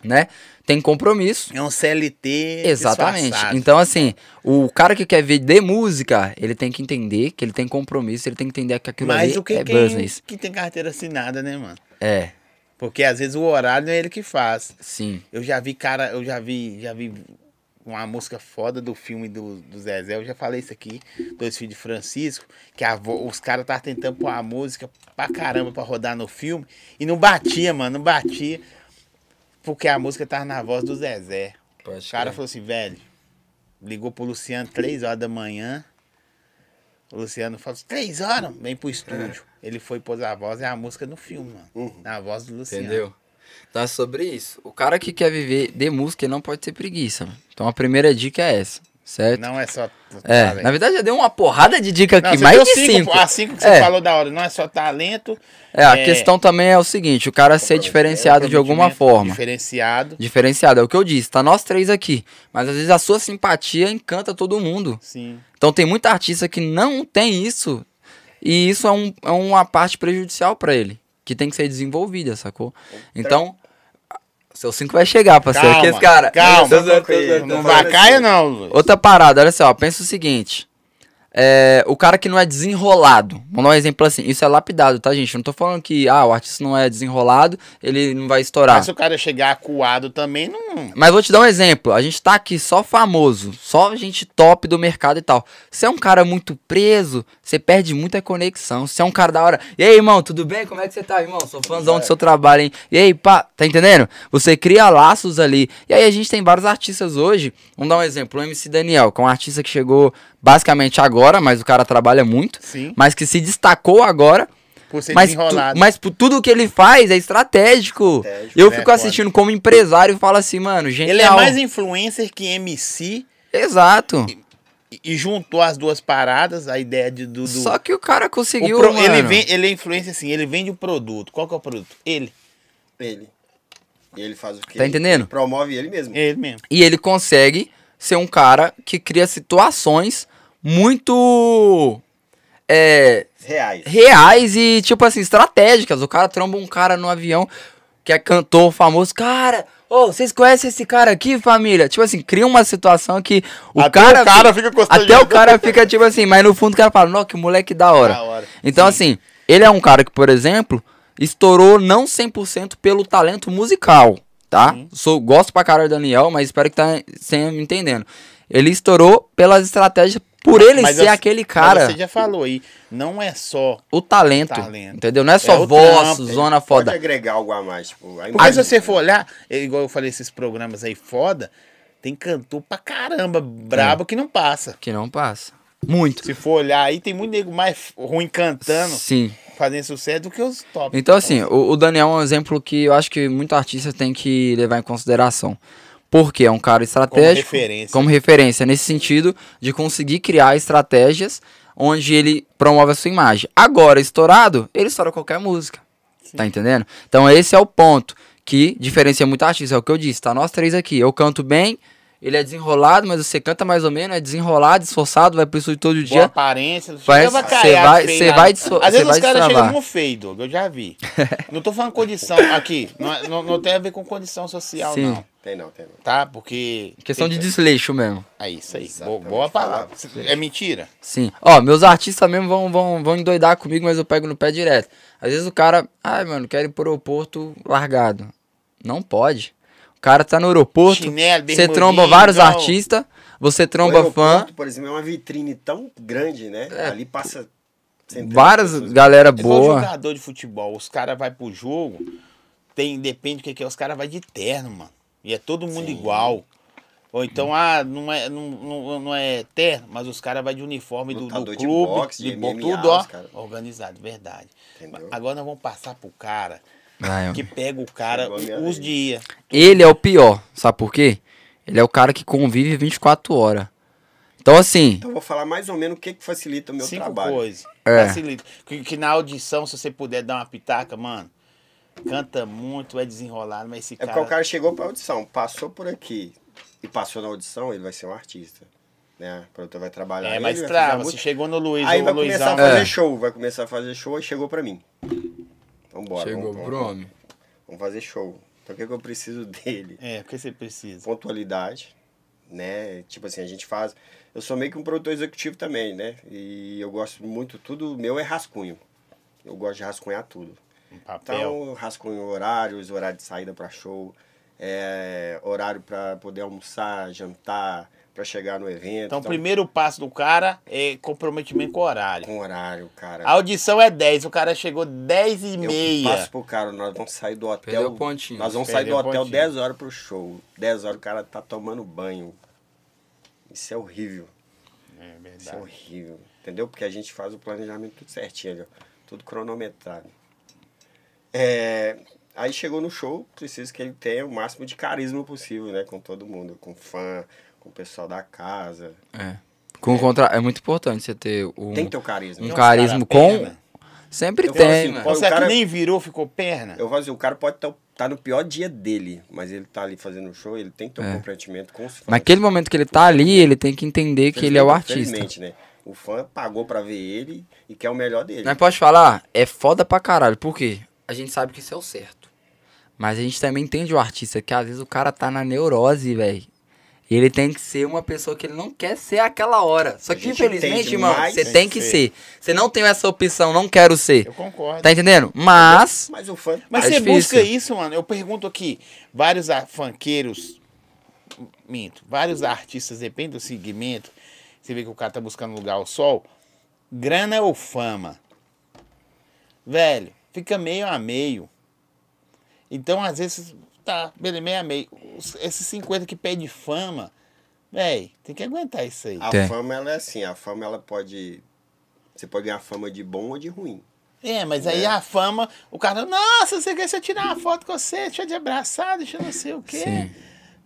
né? Tem compromisso. É um CLT. Exatamente. disfarçado. Então, assim, o cara que quer ver de música, ele tem que entender que ele tem compromisso, ele tem que entender que aquilo Mas ali o que é quem business. que tem carteira assinada, né, mano? É, Porque às vezes o horário não é ele que faz. sim. Eu já vi, cara, eu já vi, já vi uma música foda do filme do, do Zezé. Eu já falei isso aqui, Dois Filhos de Francisco, que a os caras estavam tentando pôr a música pra caramba pra rodar no filme. E não batia, mano, não batia. Porque a música tava na voz do Zezé. O cara falou assim, velho, ligou pro Luciano três horas da manhã. O Luciano falou assim, três horas? Vem pro estúdio. Ele foi pôs a voz e a música no filme, mano. Na voz do Luciano. Entendeu? É sobre isso. O cara que quer viver de música não pode ter preguiça. mano. Então a primeira dica é essa, certo? Não é só. é, na verdade já deu uma porrada de dica Não, aqui, você mais de cinco. As cinco que você É. falou da hora. Não é só talento. É, a questão também é o seguinte, o cara ser diferenciado de alguma forma. Diferenciado. Diferenciado, é o que eu disse, tá nós três aqui. Mas às vezes a sua simpatia encanta todo mundo. Sim. Então tem muita artista que não tem isso. E isso é, um, é uma parte prejudicial pra ele. Que tem que ser desenvolvida, sacou? Então. Seu 5 vai chegar, parceiro. Calma, que esse cara. calma. Não zoando. vai cair, não. Outra parada, olha só, pensa o seguinte. É, o cara que não é desenrolado. Vamos dar um exemplo assim. Isso é lapidado, tá, gente? Não tô falando que ah, o artista não é desenrolado, ele não vai estourar. Mas se o cara chegar acuado também, não. Mas vou te dar um exemplo. A gente tá aqui só famoso, só gente top do mercado e tal. Se é um cara muito preso, você perde muita conexão. Se é um cara da hora. E aí, irmão, tudo bem? Como é que você tá, irmão? Sou fãzão do seu trabalho, hein? E aí, pá, tá entendendo? Você cria laços ali. E aí a gente tem vários artistas hoje. Vamos dar um exemplo. O MC Daniel, que é um artista que chegou basicamente agora, mas o cara trabalha muito. Sim. Mas que se destacou agora. Por ser Mas, tu, desenrolado. mas por tudo que ele faz é estratégico. Estratégico, Eu né, fico foda. assistindo como empresário e falo assim, mano, genial. Ele é mais influencer que MC Exato. e- e juntou as duas paradas, a ideia de, do. do- Só que o cara o conseguiu, pro- mano. ele, vem, ele é influencer assim, ele vende o produto. Qual que é o produto? Ele. Ele. E ele faz o quê? Tá entendendo? Ele promove ele mesmo. Ele mesmo. E ele consegue ser um cara que cria situações muito é, Reais. reais e, tipo assim, estratégicas. O cara tromba um cara no avião que é cantor famoso. Cara, ô, vocês conhecem esse cara aqui, família? Tipo assim, cria uma situação que o Até cara. o cara fica constrangido. Até o cara fica, tipo assim, mas no fundo o cara fala, não, que moleque da hora. Da hora. Então, Sim. assim, ele é um cara que, por exemplo, estourou não 100% pelo talento musical, tá? Sou, gosto pra caralho do Daniel, mas espero que tá sem me entendendo. Ele estourou pelas estratégias, por ele Mas ser você- aquele mas cara, Você já falou aí, não é só. o talento, Talento. entendeu? Não é só É voz, trampo, zona Pode foda. agregar algo a mais. Tipo, a Porque imagem- se você for olhar, é igual eu falei, esses programas aí foda, tem cantor pra caramba, brabo que não passa. Que não passa. Muito. Se for olhar aí, tem muito nego mais ruim cantando, Sim. fazendo sucesso do que os top. Então, assim, o, o Daniel é um exemplo que eu acho que muito artista tem que levar em consideração. Porque é um cara estratégico. referência. Como referência, nesse sentido de conseguir criar estratégias onde ele promove a sua imagem. Agora, estourado, ele estoura qualquer música. Tá entendendo? Então esse é o ponto que diferencia muito artista. É o que eu disse, tá? Nós três aqui. Eu canto bem, ele é desenrolado, mas você canta mais ou menos, é desenrolado, esforçado, vai pro estúdio todo Boa dia. aparência. não Parece- chega cê vacaiado, vai- feio cê nada. vai disso- Às vezes vai os caras chegam como feio, Doug, eu já vi. não tô falando condição aqui. Não, é- não, não tem a ver com condição social, Sim. não. Tem não, tem não. Tá? Porque. Questão de desleixo mesmo. É isso aí. Boa, Exatamente. boa palavra. É mentira? Sim. Ó, meus artistas mesmo vão, vão, vão endoidar comigo, mas eu pego no pé direto. Às vezes o cara, ai, mano, quero ir pro aeroporto largado. Não pode. O cara tá no aeroporto, Chinelo, você tromba vários igual- artistas, você tromba fã, aeroporto, por exemplo, é uma vitrine tão grande, né? Ali passa várias pessoas. galera É igual boa. jogador de futebol. Os caras vão pro jogo, tem, depende do que, que é, os caras vão de terno, mano. E é todo mundo igual. Ou então, ah, não é, não, não, não é terno, mas os caras vão de uniforme do, do Lutador de clube, boxe, de, de MMA, tudo, ó, cara. organizado, verdade. Entendeu? Agora nós vamos passar pro cara Vai, que pega o cara os dias. Ele é o pior, sabe por quê? Ele é o cara que convive 24 horas. Então, assim, Então eu vou falar mais ou menos o que, que facilita o meu Cinco trabalho. coisas. É. Facilita. Que, que na audição, se você puder dar uma pitaca, mano, canta muito, é desenrolado, mas esse É cara... porque o cara chegou pra audição, passou por aqui e passou na audição, ele vai ser um artista. Né? O produtor vai trabalhar. É, ele, mas trava, se chegou no Luiz Aí vai no começar Luizão... a fazer É. show, vai começar a fazer show e chegou pra mim. Vambora. chegou vamos, pro vamos, vamos fazer show. Então o que, que eu preciso dele? É, o que você precisa? Pontualidade, né? Tipo assim, a gente faz. Eu sou meio que um produtor executivo também, né? E eu gosto muito, tudo meu é rascunho. Eu gosto de rascunhar tudo. Um papel. Então, rascunho horários, horário de saída para show, é, horário para poder almoçar, jantar, para chegar no evento. Então, o primeiro passo do cara é comprometimento com o horário. Com horário, cara. A audição é 10, o cara chegou 10 e eu meia. passo pro cara, nós vamos sair do hotel. Perdeu o pontinho. Nós vamos sair do Perdeu o hotel pontinho. 10 horas pro show. 10 horas o cara tá tomando banho. Isso é horrível. É Isso é verdade. horrível. Entendeu? Porque a gente faz o planejamento tudo certinho, tudo cronometrado. É, aí chegou no show, preciso que ele tenha o máximo de carisma possível, né? Com todo mundo, com fã, com o pessoal da casa. É. Com contra... é muito importante você ter um, Tem que ter o carisma. um carisma cara com. perna. Sempre Eu tem, assim, o cara- que nem virou, ficou perna? Eu falo assim, o cara pode estar tá no pior dia dele, mas ele tá ali fazendo o show, ele tem que ter um É. comprometimento com os fãs. Naquele momento que ele tá ali, ele tem que entender que ele é o artista. Né? O fã pagou pra ver ele e quer o melhor dele. Mas pode falar, é foda pra caralho. Por quê? A gente sabe que isso é o certo. Mas a gente também entende o artista, que às vezes o cara tá na neurose, velho. E ele tem que ser uma pessoa que ele não quer ser aquela hora. Só que, infelizmente, irmão, você tem tem que ser. ser. Você não tem essa opção, não quero ser. Eu concordo. Tá entendendo? Mas. Mas o fã. Mas É você difícil. busca isso, mano. Eu pergunto aqui, vários funkeiros, minto, vários artistas, depende do segmento, você vê que o cara tá buscando lugar ao sol, grana ou fama? Velho, fica meio a meio. Então, às vezes, tá, beleza, meio a meio. Os- Esses 50 que pede fama, velho, tem que aguentar isso aí. A Tem. fama, ela é assim, a fama, ela pode... Você pode ganhar fama de bom ou de ruim. É, mas aí É. a fama, o cara, nossa, você quer se eu tirar uma foto com você, deixa eu te abraçar, deixa eu não sei o quê. Sim.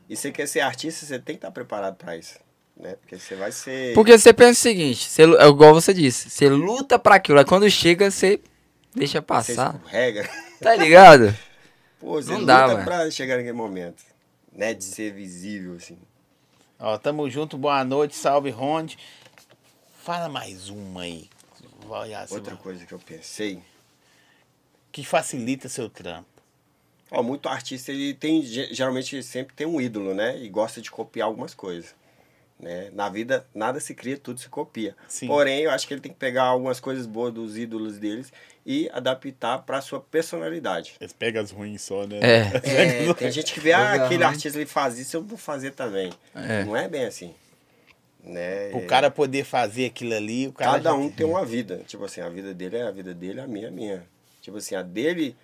E você quer ser artista, você tem que estar preparado pra isso. Né? Porque você vai ser... Porque você pensa o seguinte, você, é igual você disse, você luta pra aquilo, aí quando chega, você deixa Você passar. escorrega. Tá ligado? Pô, você Não dá, mano. pra chegar naquele momento. Né? De ser visível, assim. Ó, tamo junto, boa noite, salve Ronde. Fala mais uma aí. Outra coisa que eu pensei... Que facilita seu trampo. Ó, muito artista, ele tem, ge- geralmente sempre tem um ídolo, né? E gosta de copiar algumas coisas. Né? Na vida, nada se cria, tudo se copia. Sim. Porém, eu acho que ele tem que pegar algumas coisas boas dos ídolos deles e adaptar para sua personalidade. Eles pegam as ruins só, né? É. É, tem gente que vê, ah, aquele artista ele faz isso, eu vou fazer também. É. Não é bem assim. Né? O cara poder fazer aquilo ali, o cara. Cada já- um tem uma vida. Tipo assim, a vida dele é a vida dele, a minha é a minha. Tipo assim, a dele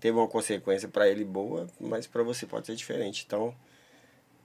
teve uma consequência pra ele boa, mas pra você pode ser diferente. Então,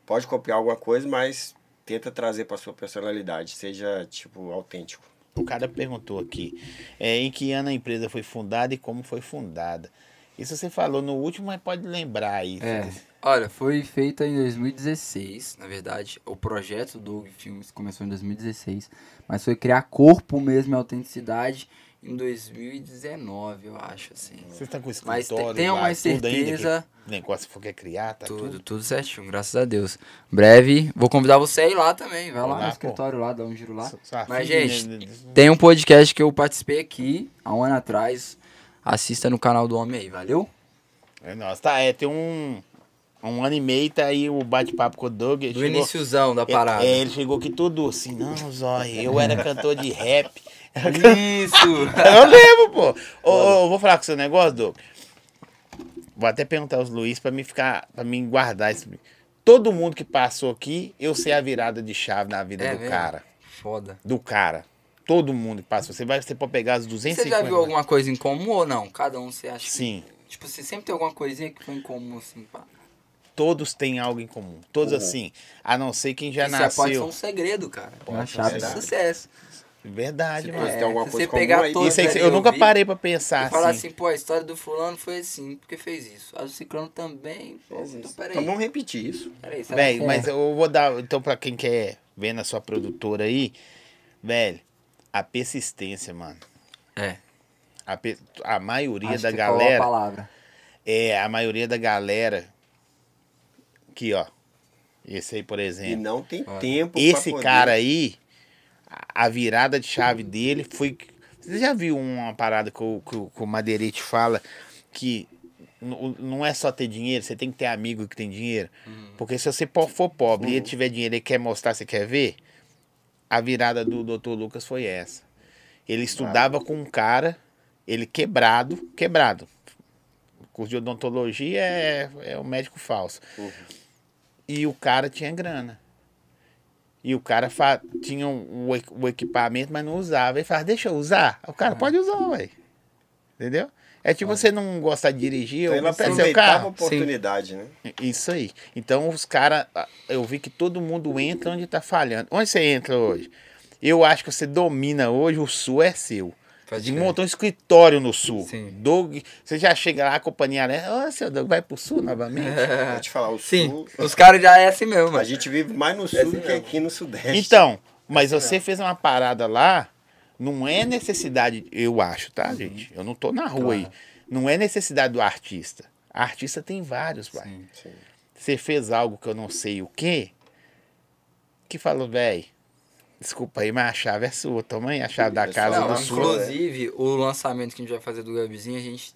pode copiar alguma coisa, mas tenta trazer pra sua personalidade, seja tipo autêntico. O cara perguntou aqui: é, em que ano a empresa foi fundada e como foi fundada? Isso você falou no último, mas pode lembrar aí. É. Olha, foi feita em 2016, na verdade. O projeto do Filmes começou em 2016, mas foi criar corpo mesmo e autenticidade em 2019, eu acho, assim. Vocês estão com Mas escritório te- tenham lá, mais certeza. que o negócio for quer criar, tá tudo. Tudo, tudo certinho, graças a Deus. Breve, vou convidar você a ir lá também. Vai lá lá, no pô. escritório lá, dá um giro lá. Sua- Mas, filha, gente, né, Tem um podcast que eu participei aqui há um ano atrás. Assista no canal do Homem aí, valeu? É, nossa, tá, é, tem um, um ano e meio, tá aí o bate-papo com o Doug. Do chegou- iníciozão da é, parada. É, ele chegou aqui tudo assim, não, Zóia, eu era cantor de rap. Isso! Eu lembro, pô. Ô, ô, vou falar com o seu negócio, Doug. Vou até perguntar aos Luiz pra mim ficar, para mim guardar isso. Todo mundo que passou aqui, eu sei a virada de chave na vida É do mesmo? cara. Foda. Do cara. Todo mundo que passou. Você vai, você pode pegar as 250. Você já viu alguma coisa em comum ou não? Cada um você acha que- Sim. Tipo, você sempre tem alguma coisinha que foi em comum, assim, pá. Todos têm algo em comum. Todos Uhum. assim. A não ser quem já Isso pode ser nasceu. um segredo, cara. Uma ser chave de verdade. sucesso. Verdade, Se mano. ter alguma se coisa você comum pegar aí, todos Isso aí, eu eu nunca parei pra E pensar falar assim. assim, pô, a história do fulano foi assim, porque fez isso. A do ciclano também. Fez então isso. peraí. Então vamos repetir isso. Peraí, Velho, é? mas eu vou dar. Então, pra quem quer ver na sua produtora aí, velho, a persistência, mano. É. A, pe- a maioria Acho da que falou a galera. palavra. É, a maioria da galera. Aqui, ó. Esse aí, por E exemplo. não tem tempo pra Esse poder- cara aí, a virada de chave dele foi. Você já viu uma parada que o, que o, que o Madeirite fala que não é só ter dinheiro, você tem que ter amigo que tem dinheiro. Porque se você for pobre e ele tiver dinheiro e quer mostrar, você quer ver, a virada do Dr. Lucas foi essa. Ele estudava com um cara, ele quebrado, quebrado. O curso de odontologia é, é o médico falso. Uhum. E o cara tinha grana. E o cara fa- tinha o, o equi- o equipamento, mas não usava. Ele fala, deixa eu usar. O cara pode usar, ué. Entendeu? É tipo você não gosta de dirigir, Então vou pegar seu aproveitava a carro. oportunidade, né? Isso aí. Então os caras, eu vi que todo mundo entra onde tá falhando. Onde você entra hoje? Eu acho que você domina hoje, o sul é seu. Pode De crer. montou um escritório no sul. Sim. Doug, você já chega lá, a companhia, né? Ô, seu Doug, vai pro sul novamente? Vou te falar, o Sim, sul. os caras já é assim mesmo, A gente vive mais no assim sul do que mesmo. aqui no sudeste. Então, mas você fez uma parada lá, não é necessidade, eu acho, tá, gente? Eu não tô na rua aí. Não é necessidade do artista. Artista tem vários, pai. Sim. Sim. Você fez algo que eu não sei o quê, que falou, velho, desculpa aí, mas a chave é sua. Toma aí a chave da casa Não, do sul. inclusive, o lançamento que a gente vai fazer do Gabizinho, a gente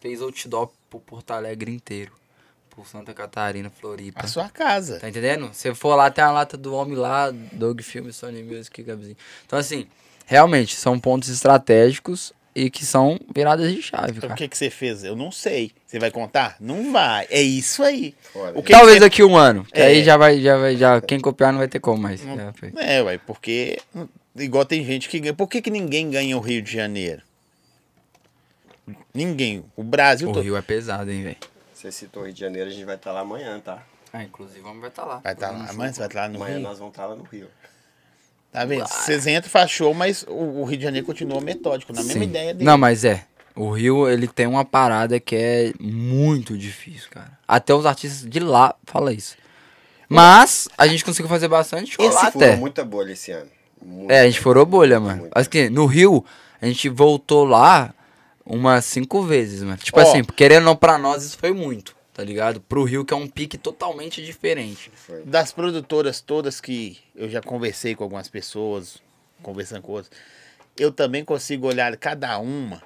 fez outdoor pro Porto Alegre inteiro. Por Santa Catarina, Floripa. A sua casa. Tá entendendo? Se for lá, tem a lata do homem lá, Dog Film, Sony Music, Gabizinho. Então, assim, realmente, são pontos estratégicos e que são viradas de chave, Então, cara. o que, que você fez? Eu não sei. Você vai contar? Não vai. É isso aí. O que Talvez que você- daqui um ano. Que É. aí já vai, já vai, já, quem copiar não vai ter como mais. Foi. É, ué, porque igual tem gente que ganha. Por que, que ninguém ganha o Rio de Janeiro? Ninguém. O Brasil O todo. Rio é pesado, hein, velho. Você citou Rio de Janeiro, a gente vai estar lá amanhã, tá? Ah, inclusive, o homem vai estar lá. Vai estar Fazendo lá. Amanhã você vai estar lá no amanhã Rio. nós vamos estar lá no Rio. Tá vendo? Vocês entram, faz show, mas o, o Rio de Janeiro continua metódico, na mesma Sim. ideia dele. Não, mas é. O Rio, ele tem uma parada que é muito difícil, cara. Até os artistas de lá falam isso. Mas a gente conseguiu fazer bastante show lá Furou até. muita bolha esse ano. Muita. É, a gente furou bolha, mano. Muita. Acho que no Rio, a gente voltou lá umas cinco vezes, mano. Tipo Ó. assim, querendo ou não, pra nós isso foi muito, tá ligado? Pro Rio, que é um pique totalmente diferente. Das produtoras todas que eu já conversei com algumas pessoas, conversando com outras, eu também consigo olhar cada uma,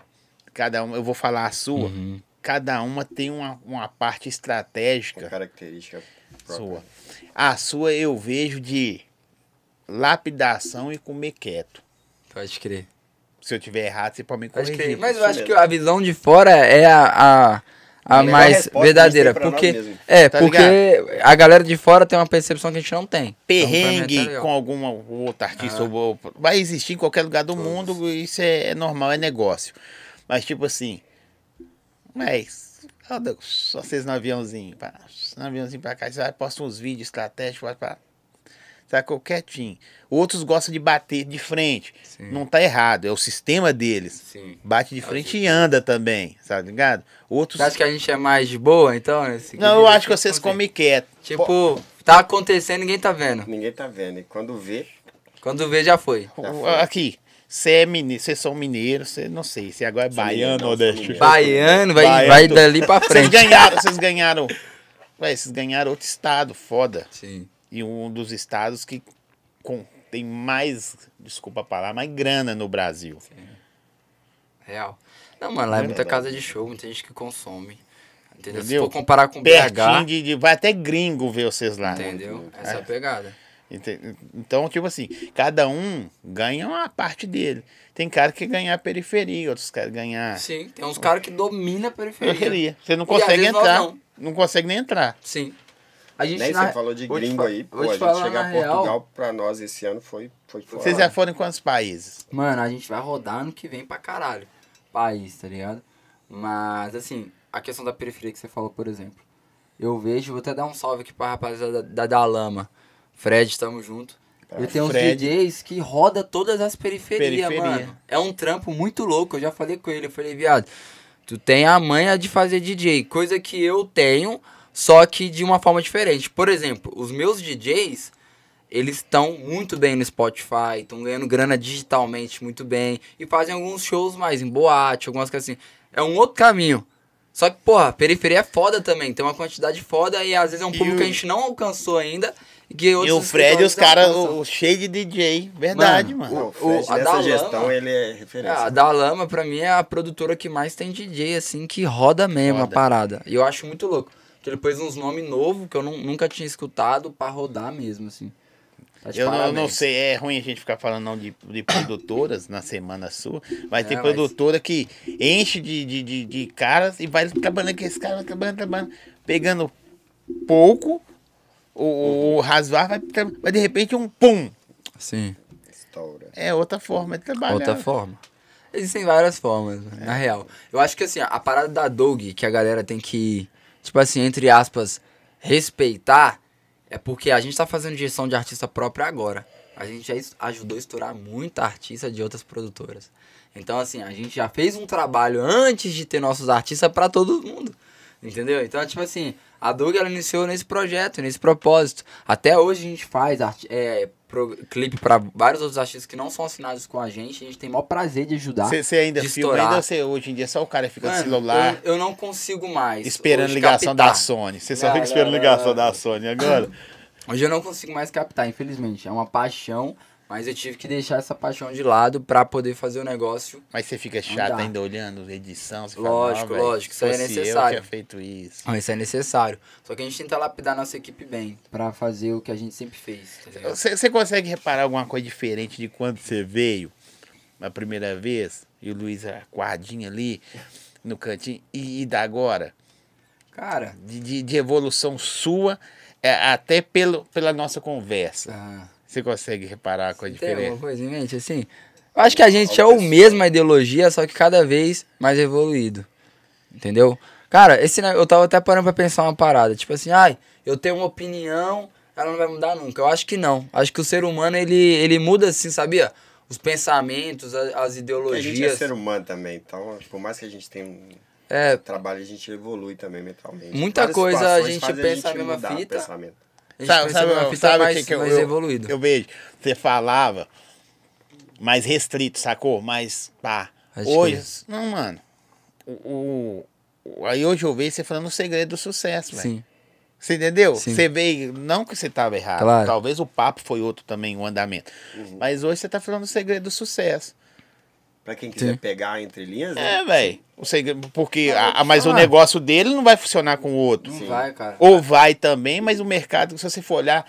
cada uma, eu vou falar a sua, Uhum. cada uma tem uma, uma parte estratégica característica própria. sua. A sua eu vejo de lapidação e comer quieto. Pode crer. Se eu tiver errado, você pode me corrigir. crer. Mas eu acho que a visão de fora é a, a, a mais verdadeira. Porque, mesmo. é, Tá porque a galera de fora tem uma percepção que a gente não tem. perrengue Então, pra mim, tá com algum outro artista ou outro. vai existir em qualquer lugar do mundo, isso é, é normal, é negócio. Mas tipo assim, mas ó, Deus, só vocês no aviãozinho, pá, no aviãozinho pra cá, você vai postar uns vídeos estratégicos, vai pra... sacou? Quietinho. Outros gostam de bater de frente. Sim. Não tá errado, é o sistema deles. Sim. Bate de frente e anda também, sabe ligado? Outros. Você acha que a gente é mais de boa, então? nesse Não, eu acho que vocês comem quieto. Tipo, tá acontecendo ninguém tá vendo. Ninguém tá vendo. E quando vê, Quando vê, já foi. Já foi. Aqui, você é mineiro, vocês são mineiros, você não sei, se agora é baiano ou mineiro. Baiano, vai, Baiano, vai dali pra Vocês frente. ganharam, vocês ganharam. Ué, vocês ganharam outro estado, foda. Sim. E um dos estados que com, tem mais, desculpa a palavra, mais grana no Brasil. Real. Não, mano, lá é muita casa de show, muita gente que consome. Entendeu? Entendeu? Se for comparar com Pertinho BH, de, de- Vai até gringo ver vocês lá. entendeu? Essa é a pegada. Então, tipo assim, cada um ganha uma parte dele. Tem cara que ganha a periferia, outros querem ganhar Sim, tem uns caras que dominam a periferia. periferia. Você não consegue entrar. não. Não. consegue nem entrar. Sim. A gente nem na- você falou de gringo aí. Pô, a gente chegar a real. Portugal pra nós esse ano foi, foi foda. Vocês já foram em quantos países? Mano, a gente vai rodar ano que vem pra caralho. País, tá ligado? Mas, assim, a questão da periferia que você falou, por exemplo. Eu vejo, vou até dar um salve aqui pra rapaziada da, da, da Lama. Fred, tamo junto. Ele tem uns Fred. DJs que roda todas as periferias, Periferia. mano. É um trampo muito louco. Eu já falei com ele. Eu falei, viado, tu tem a manha de fazer DJ. Coisa que eu tenho, só que de uma forma diferente. Por exemplo, os meus DJs, eles estão muito bem no Spotify, estão ganhando grana digitalmente muito bem. E fazem alguns shows mais em boate, algumas coisas assim. É um outro caminho. Só que, porra, periferia é foda também. Tem uma quantidade foda e às vezes é um E público que a o- gente não alcançou ainda. E, E o Fred, os escritórios caras, o, o cheio de DJ. Verdade, Mano, mano. O Fred, o- a nessa da gestão, ele é É, referência. a da Lama, pra mim, é a produtora que mais tem DJ, assim, que roda mesmo Roda. a parada. E eu acho muito louco. Que ele pôs uns nomes novos que eu nu- nunca tinha escutado pra rodar mesmo, assim. Tá Eu não, eu não sei, é ruim a gente ficar falando não de, de produtoras na semana sua. Vai ter É, mas- produtora que enche de, de, de, de caras e vai trabalhando com esse cara, vai trabalhando, trabalhando, pegando pouco, o, o vai, mas de repente um pum. Sim, Estoura. É outra forma de trabalhar. outra forma. Existem várias formas, É. na real. Eu acho que, assim, a parada da Doug, que a galera tem que, tipo assim, entre aspas, respeitar, é porque a gente tá fazendo gestão de artista própria agora. A gente já ajudou a estourar muita artista de outras produtoras. Então, assim, a gente já fez um trabalho antes de ter nossos artistas pra todo mundo. Entendeu? Então, tipo assim, a Doug ela iniciou nesse projeto, nesse propósito. Até hoje a gente faz é, pro- clipe pra vários outros artistas que não são assinados com a gente. A gente tem o maior prazer de ajudar. Você ainda filma, estourar. ainda você hoje em dia só o cara fica no celular Eu, eu não consigo mais. esperando ligação captar. da Sony. Você só Não, fica esperando não, ligação não. da Sony agora. Hoje eu não consigo mais captar, infelizmente. É uma paixão, mas eu tive que deixar essa paixão de lado pra poder fazer o negócio. Mas você fica chato dá. ainda olhando edição. Você fala, Lógico, "Não, velho, lógico, isso aí é necessário." Eu tinha feito isso. Ah, Isso é necessário. Só que a gente tenta lapidar nossa equipe bem. Pra fazer o que a gente sempre fez, tá? Você, você consegue reparar alguma coisa diferente de quando você veio a primeira vez? E o Luiz Aquardinho ali no cantinho. E, e da agora? Cara, De, de, de evolução sua, é, até pelo, pela nossa conversa. ah, Você consegue reparar a coisa tem alguma coisa em mente, assim? Eu acho que a gente é o mesmo a ideologia, só que cada vez mais evoluído. Entendeu? Cara, esse, eu tava até parando pra pensar uma parada. Tipo assim, ai, eu tenho uma opinião, ela não vai mudar nunca. Eu acho que não. Acho que o ser humano, ele, ele muda assim, sabia? Os pensamentos, a- as Porque a gente é ideologias. ser humano também, então, por mais que a gente tenha um É, trabalho, a gente evolui também mentalmente. Muita Várias coisa a gente pensa a mesma mudar o fita. Sabe, sabe, fita sabe o mais, que, que eu, mais eu- evoluído. eu vejo? Você falava mais restrito, sacou? Mais pá. Pode Hoje, não, mano. O, o- o- aí hoje eu vejo você falando o segredo do sucesso, velho. Sim. Você entendeu? Sim. Você veio, não que você estava errado. Claro. Talvez o papo foi outro também, o andamento. Mas hoje você tá falando o segredo do sucesso. Pra quem quiser Sim. pegar entre linhas, né? É, velho. Porque Não, a- vou te a- mas o negócio dele não vai funcionar com o outro. Não vai, cara. Ou vai também, mas o mercado, se você for olhar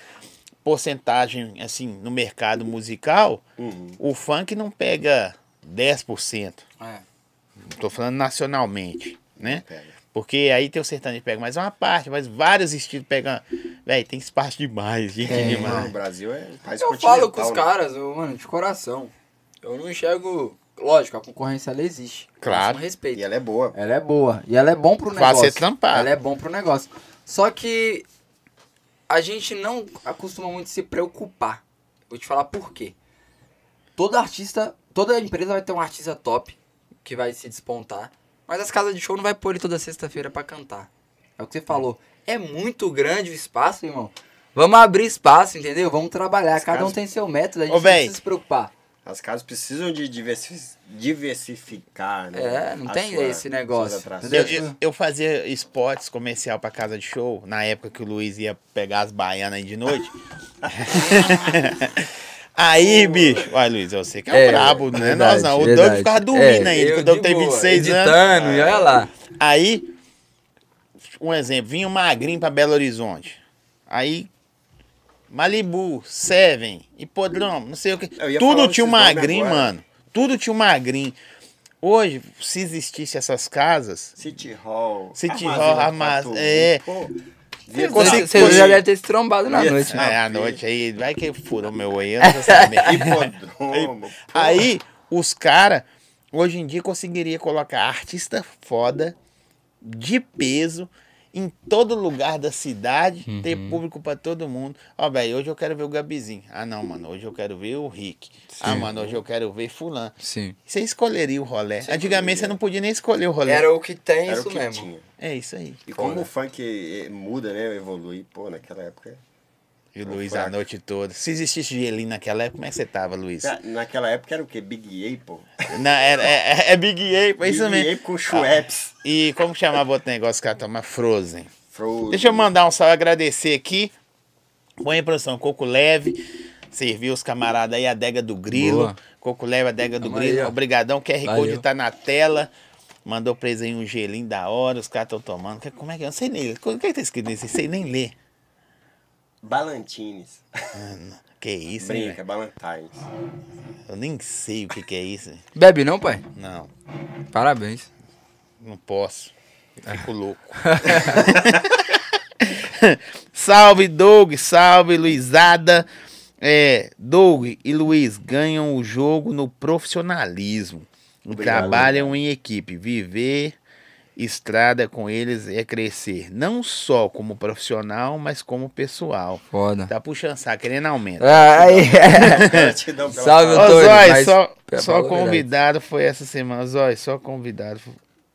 porcentagem assim no mercado musical, Uhum. o funk não pega 10%. É. Tô falando nacionalmente, né? Pega. Porque aí tem o sertanejo que pega mais uma parte, mas vários estilos pegam. Véi, tem espaço demais, gente Não, demais. o Brasil é país Eu falo com os né? caras, eu, mano, de coração. Eu não enxergo. Lógico, a concorrência ela existe. Claro. Com respeito. E ela é boa. Ela é boa. E ela é bom pro negócio. você trampar. Ela é bom pro negócio. Só que a gente não acostuma muito se preocupar. Vou te falar por quê. Todo artista, toda empresa vai ter um artista top que vai se despontar. Mas as casas de show não vai pôr ele toda sexta-feira pra cantar. É o que você falou. É muito grande o espaço, irmão. Vamos abrir espaço, entendeu? Vamos trabalhar. Cada um tem seu método. A gente Ô, não precisa se preocupar. As casas precisam de diversi- diversificar, né? É, não a tem sua- esse negócio? Eu, eu, eu fazia esportes comercial pra casa de show, na época que o Luiz ia pegar as baianas aí de noite. aí, bicho. Olha, Luiz, eu sei que é, É, brabo, não é verdade, nós não. O verdade. Doug ficava dormindo É, ainda, eu porque o Doug de tem boa, 26 anos. editando, e olha lá. Aí, um exemplo, vinha um magrinho pra Belo Horizonte. Aí, Malibu, Seven, Hipodrome, não sei o que. Tudo tinha um magrinho, agora. mano. Tudo tinha um magrinho. Hoje, se existisse essas casas, City Hall. City Hall, Armazém, é. Pô, Você, já deve ter se trombado na Isso. noite. né? é, à noite aí, vai que furou meu olho, eu não. Aí, os caras, hoje em dia, conseguiria colocar artista foda, de peso, em todo lugar da cidade, ter público pra todo mundo. Ó, velho, hoje eu quero ver o Gabizinho. Ah, não, mano, hoje eu quero ver o Rick. Ah, mano, hoje eu quero ver fulano. Sim. Você escolheria o rolê. Antigamente você não podia nem escolher o rolê. Era o que tem, Era isso o que mesmo. tinha. É isso aí. E como o funk eh, muda, né? Evolui, pô, naquela época. E o Luiz fraco. a noite toda. Se existisse gelinho naquela época, como é que você tava, Luiz? Na- Naquela época era o quê? Big Apple? Na, era- é, é Big Ape, é isso Big mesmo. Apple com Schweppes. E como chamava outro negócio que ela toma? Frozen. Frozen. Deixa eu mandar um salve, agradecer aqui. Põe em produção, Coco Leve. Serviu os camaradas aí, a adega do Grilo. Boa. Coco Leve, a adega do Tamo Grilo. aí. Obrigadão, QR Code tá na tela. Mandou eles aí um gelinho da hora, os caras estão tomando. Que- Como é que é? Eu não sei nem ler. O que tá escrito nisso? Eu sei nem ler. Ballantines. Que isso, hein, Brinca, Ballantines. velho? Eu nem sei o que, que é isso. Bebe não, pai? Não, Parabéns. não posso. Eu fico louco. salve, Doug. Salve, Luizada. É, Doug e Luiz ganham o jogo no profissionalismo. Obrigado. Trabalham em equipe. Viver estrada com eles é crescer. Não só como profissional, mas como pessoal. Foda. Tá puxando saco, querendo aumento. Ah, pela Salve. Ô, Zói, mas- só, só verdade. convidado foi essa semana. Zói, só convidado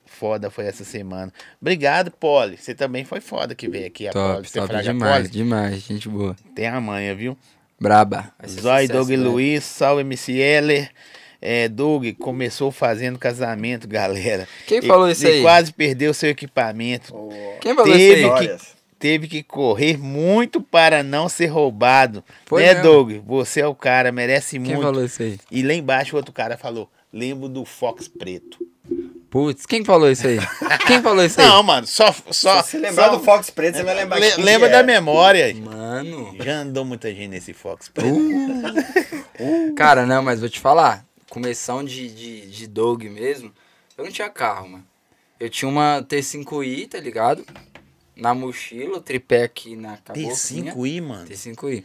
foda foi essa semana. Obrigado, Poli. Você também foi foda que veio aqui, a Poli. Top, Você top demais, Poli? demais. Gente boa. Tem a manha, viu? Braba. Zói, Doug e né? Luiz, salve MC Heller. É, Doug começou fazendo casamento, galera. Quem E- falou isso e aí? quase perdeu seu equipamento. Ô, Quem falou Teve isso aí? que-. Teve que correr muito para não ser roubado. Foi né, mesmo. Doug? Você é o cara, merece Quem muito. falou isso aí? E lá embaixo o outro cara falou: lembro do Fox Preto. Putz, quem falou isso aí? Quem falou isso aí? Não, mano, só. só Se lembrar só- do Fox Preto, você vai lembrar Le- quem lembra da é. memória. Mano. Já andou muita gente nesse Fox Preto. Cara, não, mas vou te falar. Começão de, de, de Doug mesmo, eu não tinha carro, mano. Eu tinha uma T5i, tá ligado? Na mochila, o tripé aqui na cabecinha. T5i, mano. T5i.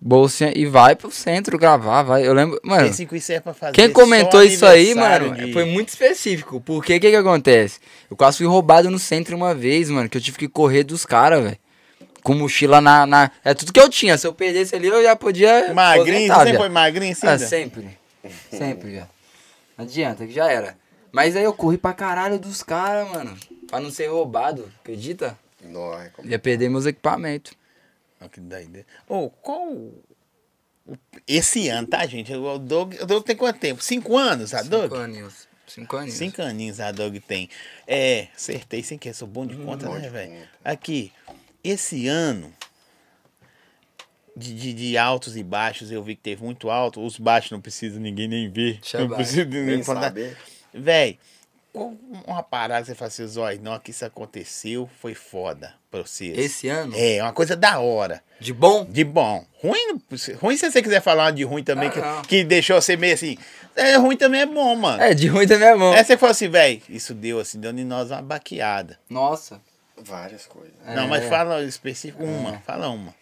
Bolsinha e vai pro centro gravar, vai. Eu lembro, mano. T5i serve pra fazer. Quem comentou isso aí, mano, de- foi muito específico. Porque o que que acontece? Eu quase fui roubado no centro uma vez, mano, que eu tive que correr dos caras, velho. Com mochila na, na. É tudo que eu tinha. Se eu perdesse ali, eu já podia. Magrinho, você sempre foi magrinho, sim? Ah, sempre. Sempre, velho. Não adianta, que já era. Mas aí eu corri pra caralho dos caras, mano. Pra não ser roubado, acredita? Não, é como- Ia perder meus equipamentos. Olha que doideira. Ô, qual. o- Esse ano, tá, gente? O Doug, o Doug tem quanto tempo? Cinco anos, a Doug? Cinco aninhos. Cinco aninhos. Cinco aninhos a Doug tem. É, acertei sem que sou bom de conta, bom né, velho? Aqui, esse ano de, de, de altos e baixos, eu vi que teve muito alto. Os baixos não precisa ninguém nem ver. Não precisa nem saber. Véi, uma parada que você fala assim, Zói, não, que isso aconteceu, foi foda pra vocês. Esse ano? É, uma coisa da hora. De bom? De bom. Ruim, ruim se você quiser falar de ruim também, Ah, que, não. que deixou você meio assim. É, ruim também é bom, mano. É, de ruim também é bom. É, você fala assim, velho, isso deu assim, deu em nós uma baqueada. Nossa. Várias coisas. É. Não, mas fala específico, uma, fala uma.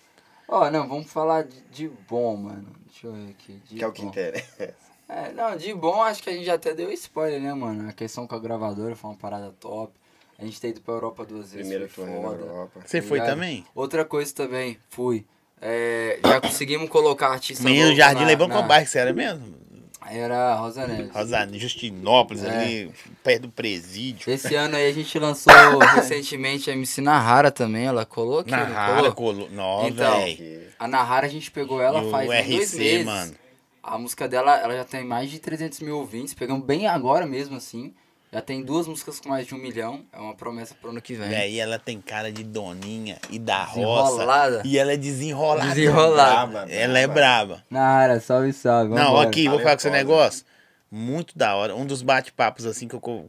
Ó, não, vamos falar de, de bom, mano. Deixa eu ver aqui. de Que é o que bom. interessa. É, não, de bom acho que a gente já até deu spoiler, né, mano? A questão com a gravadora foi uma parada top. A gente tem ido pra Europa duas vezes. Primeira foi turnê na foda. Europa. Você foi Ligado? também? Outra coisa também, fui. É, já conseguimos colocar artista Menino Jardim levou na- qual bairro que você era mesmo? Era Rosa Neves. Rosa, Justinópolis, É. ali, perto do presídio. Esse ano aí a gente lançou recentemente a MC Nahara também, ela colou aqui, Na não Rara, colou? colo... Não, Então. Que- A Nahara a gente pegou ela E faz uns dois RC, meses. mano. A música dela, ela já tem mais de 300 mil ouvintes, pegamos bem agora mesmo assim. Já tem duas músicas com mais de um milhão, é uma promessa pro ano que vem. Véi, ela tem cara de doninha e da Desenrolada. roça. E ela é desenrolada. Desenrolada. Braba, Ela é braba. Nahara, salve, salve. Não, vambora. aqui, vou falar com esse Talentosa. negócio. Muito da hora. Um dos bate-papos, assim, que eu. co- Não,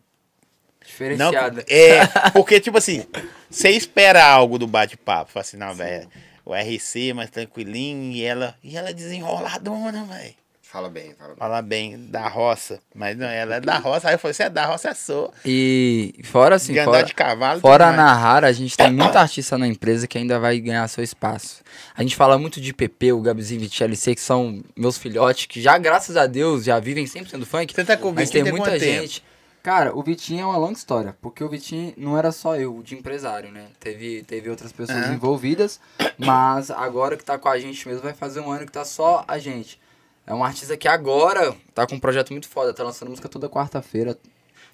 Diferenciada. é, porque, tipo assim, você espera algo do bate-papo. Fala assim, não, velho. O RC mais tranquilinho e ela. E ela é desenroladona, velho. Fala bem, fala bem. Fala bem, da roça. Mas não, ela é da roça. Aí eu falei, você é da roça, é sua. E fora assim, de fora, de cavalo. fora. Nahara, a gente tem muita artista na empresa que ainda vai ganhar seu espaço. A gente fala muito de PP, o Gabizinho e LC, que são meus filhotes, que já, graças a Deus, já vivem 100% do funk. Você tá com o Mas tem tem muita tempo? gente. Cara, o Vitinho é uma longa história, porque o Vitinho não era só eu, de empresário, né? Teve, teve outras pessoas envolvidas, mas agora que tá com a gente mesmo, vai fazer um ano que tá só a gente. É um artista que agora tá com um projeto muito foda, tá lançando música toda quarta-feira.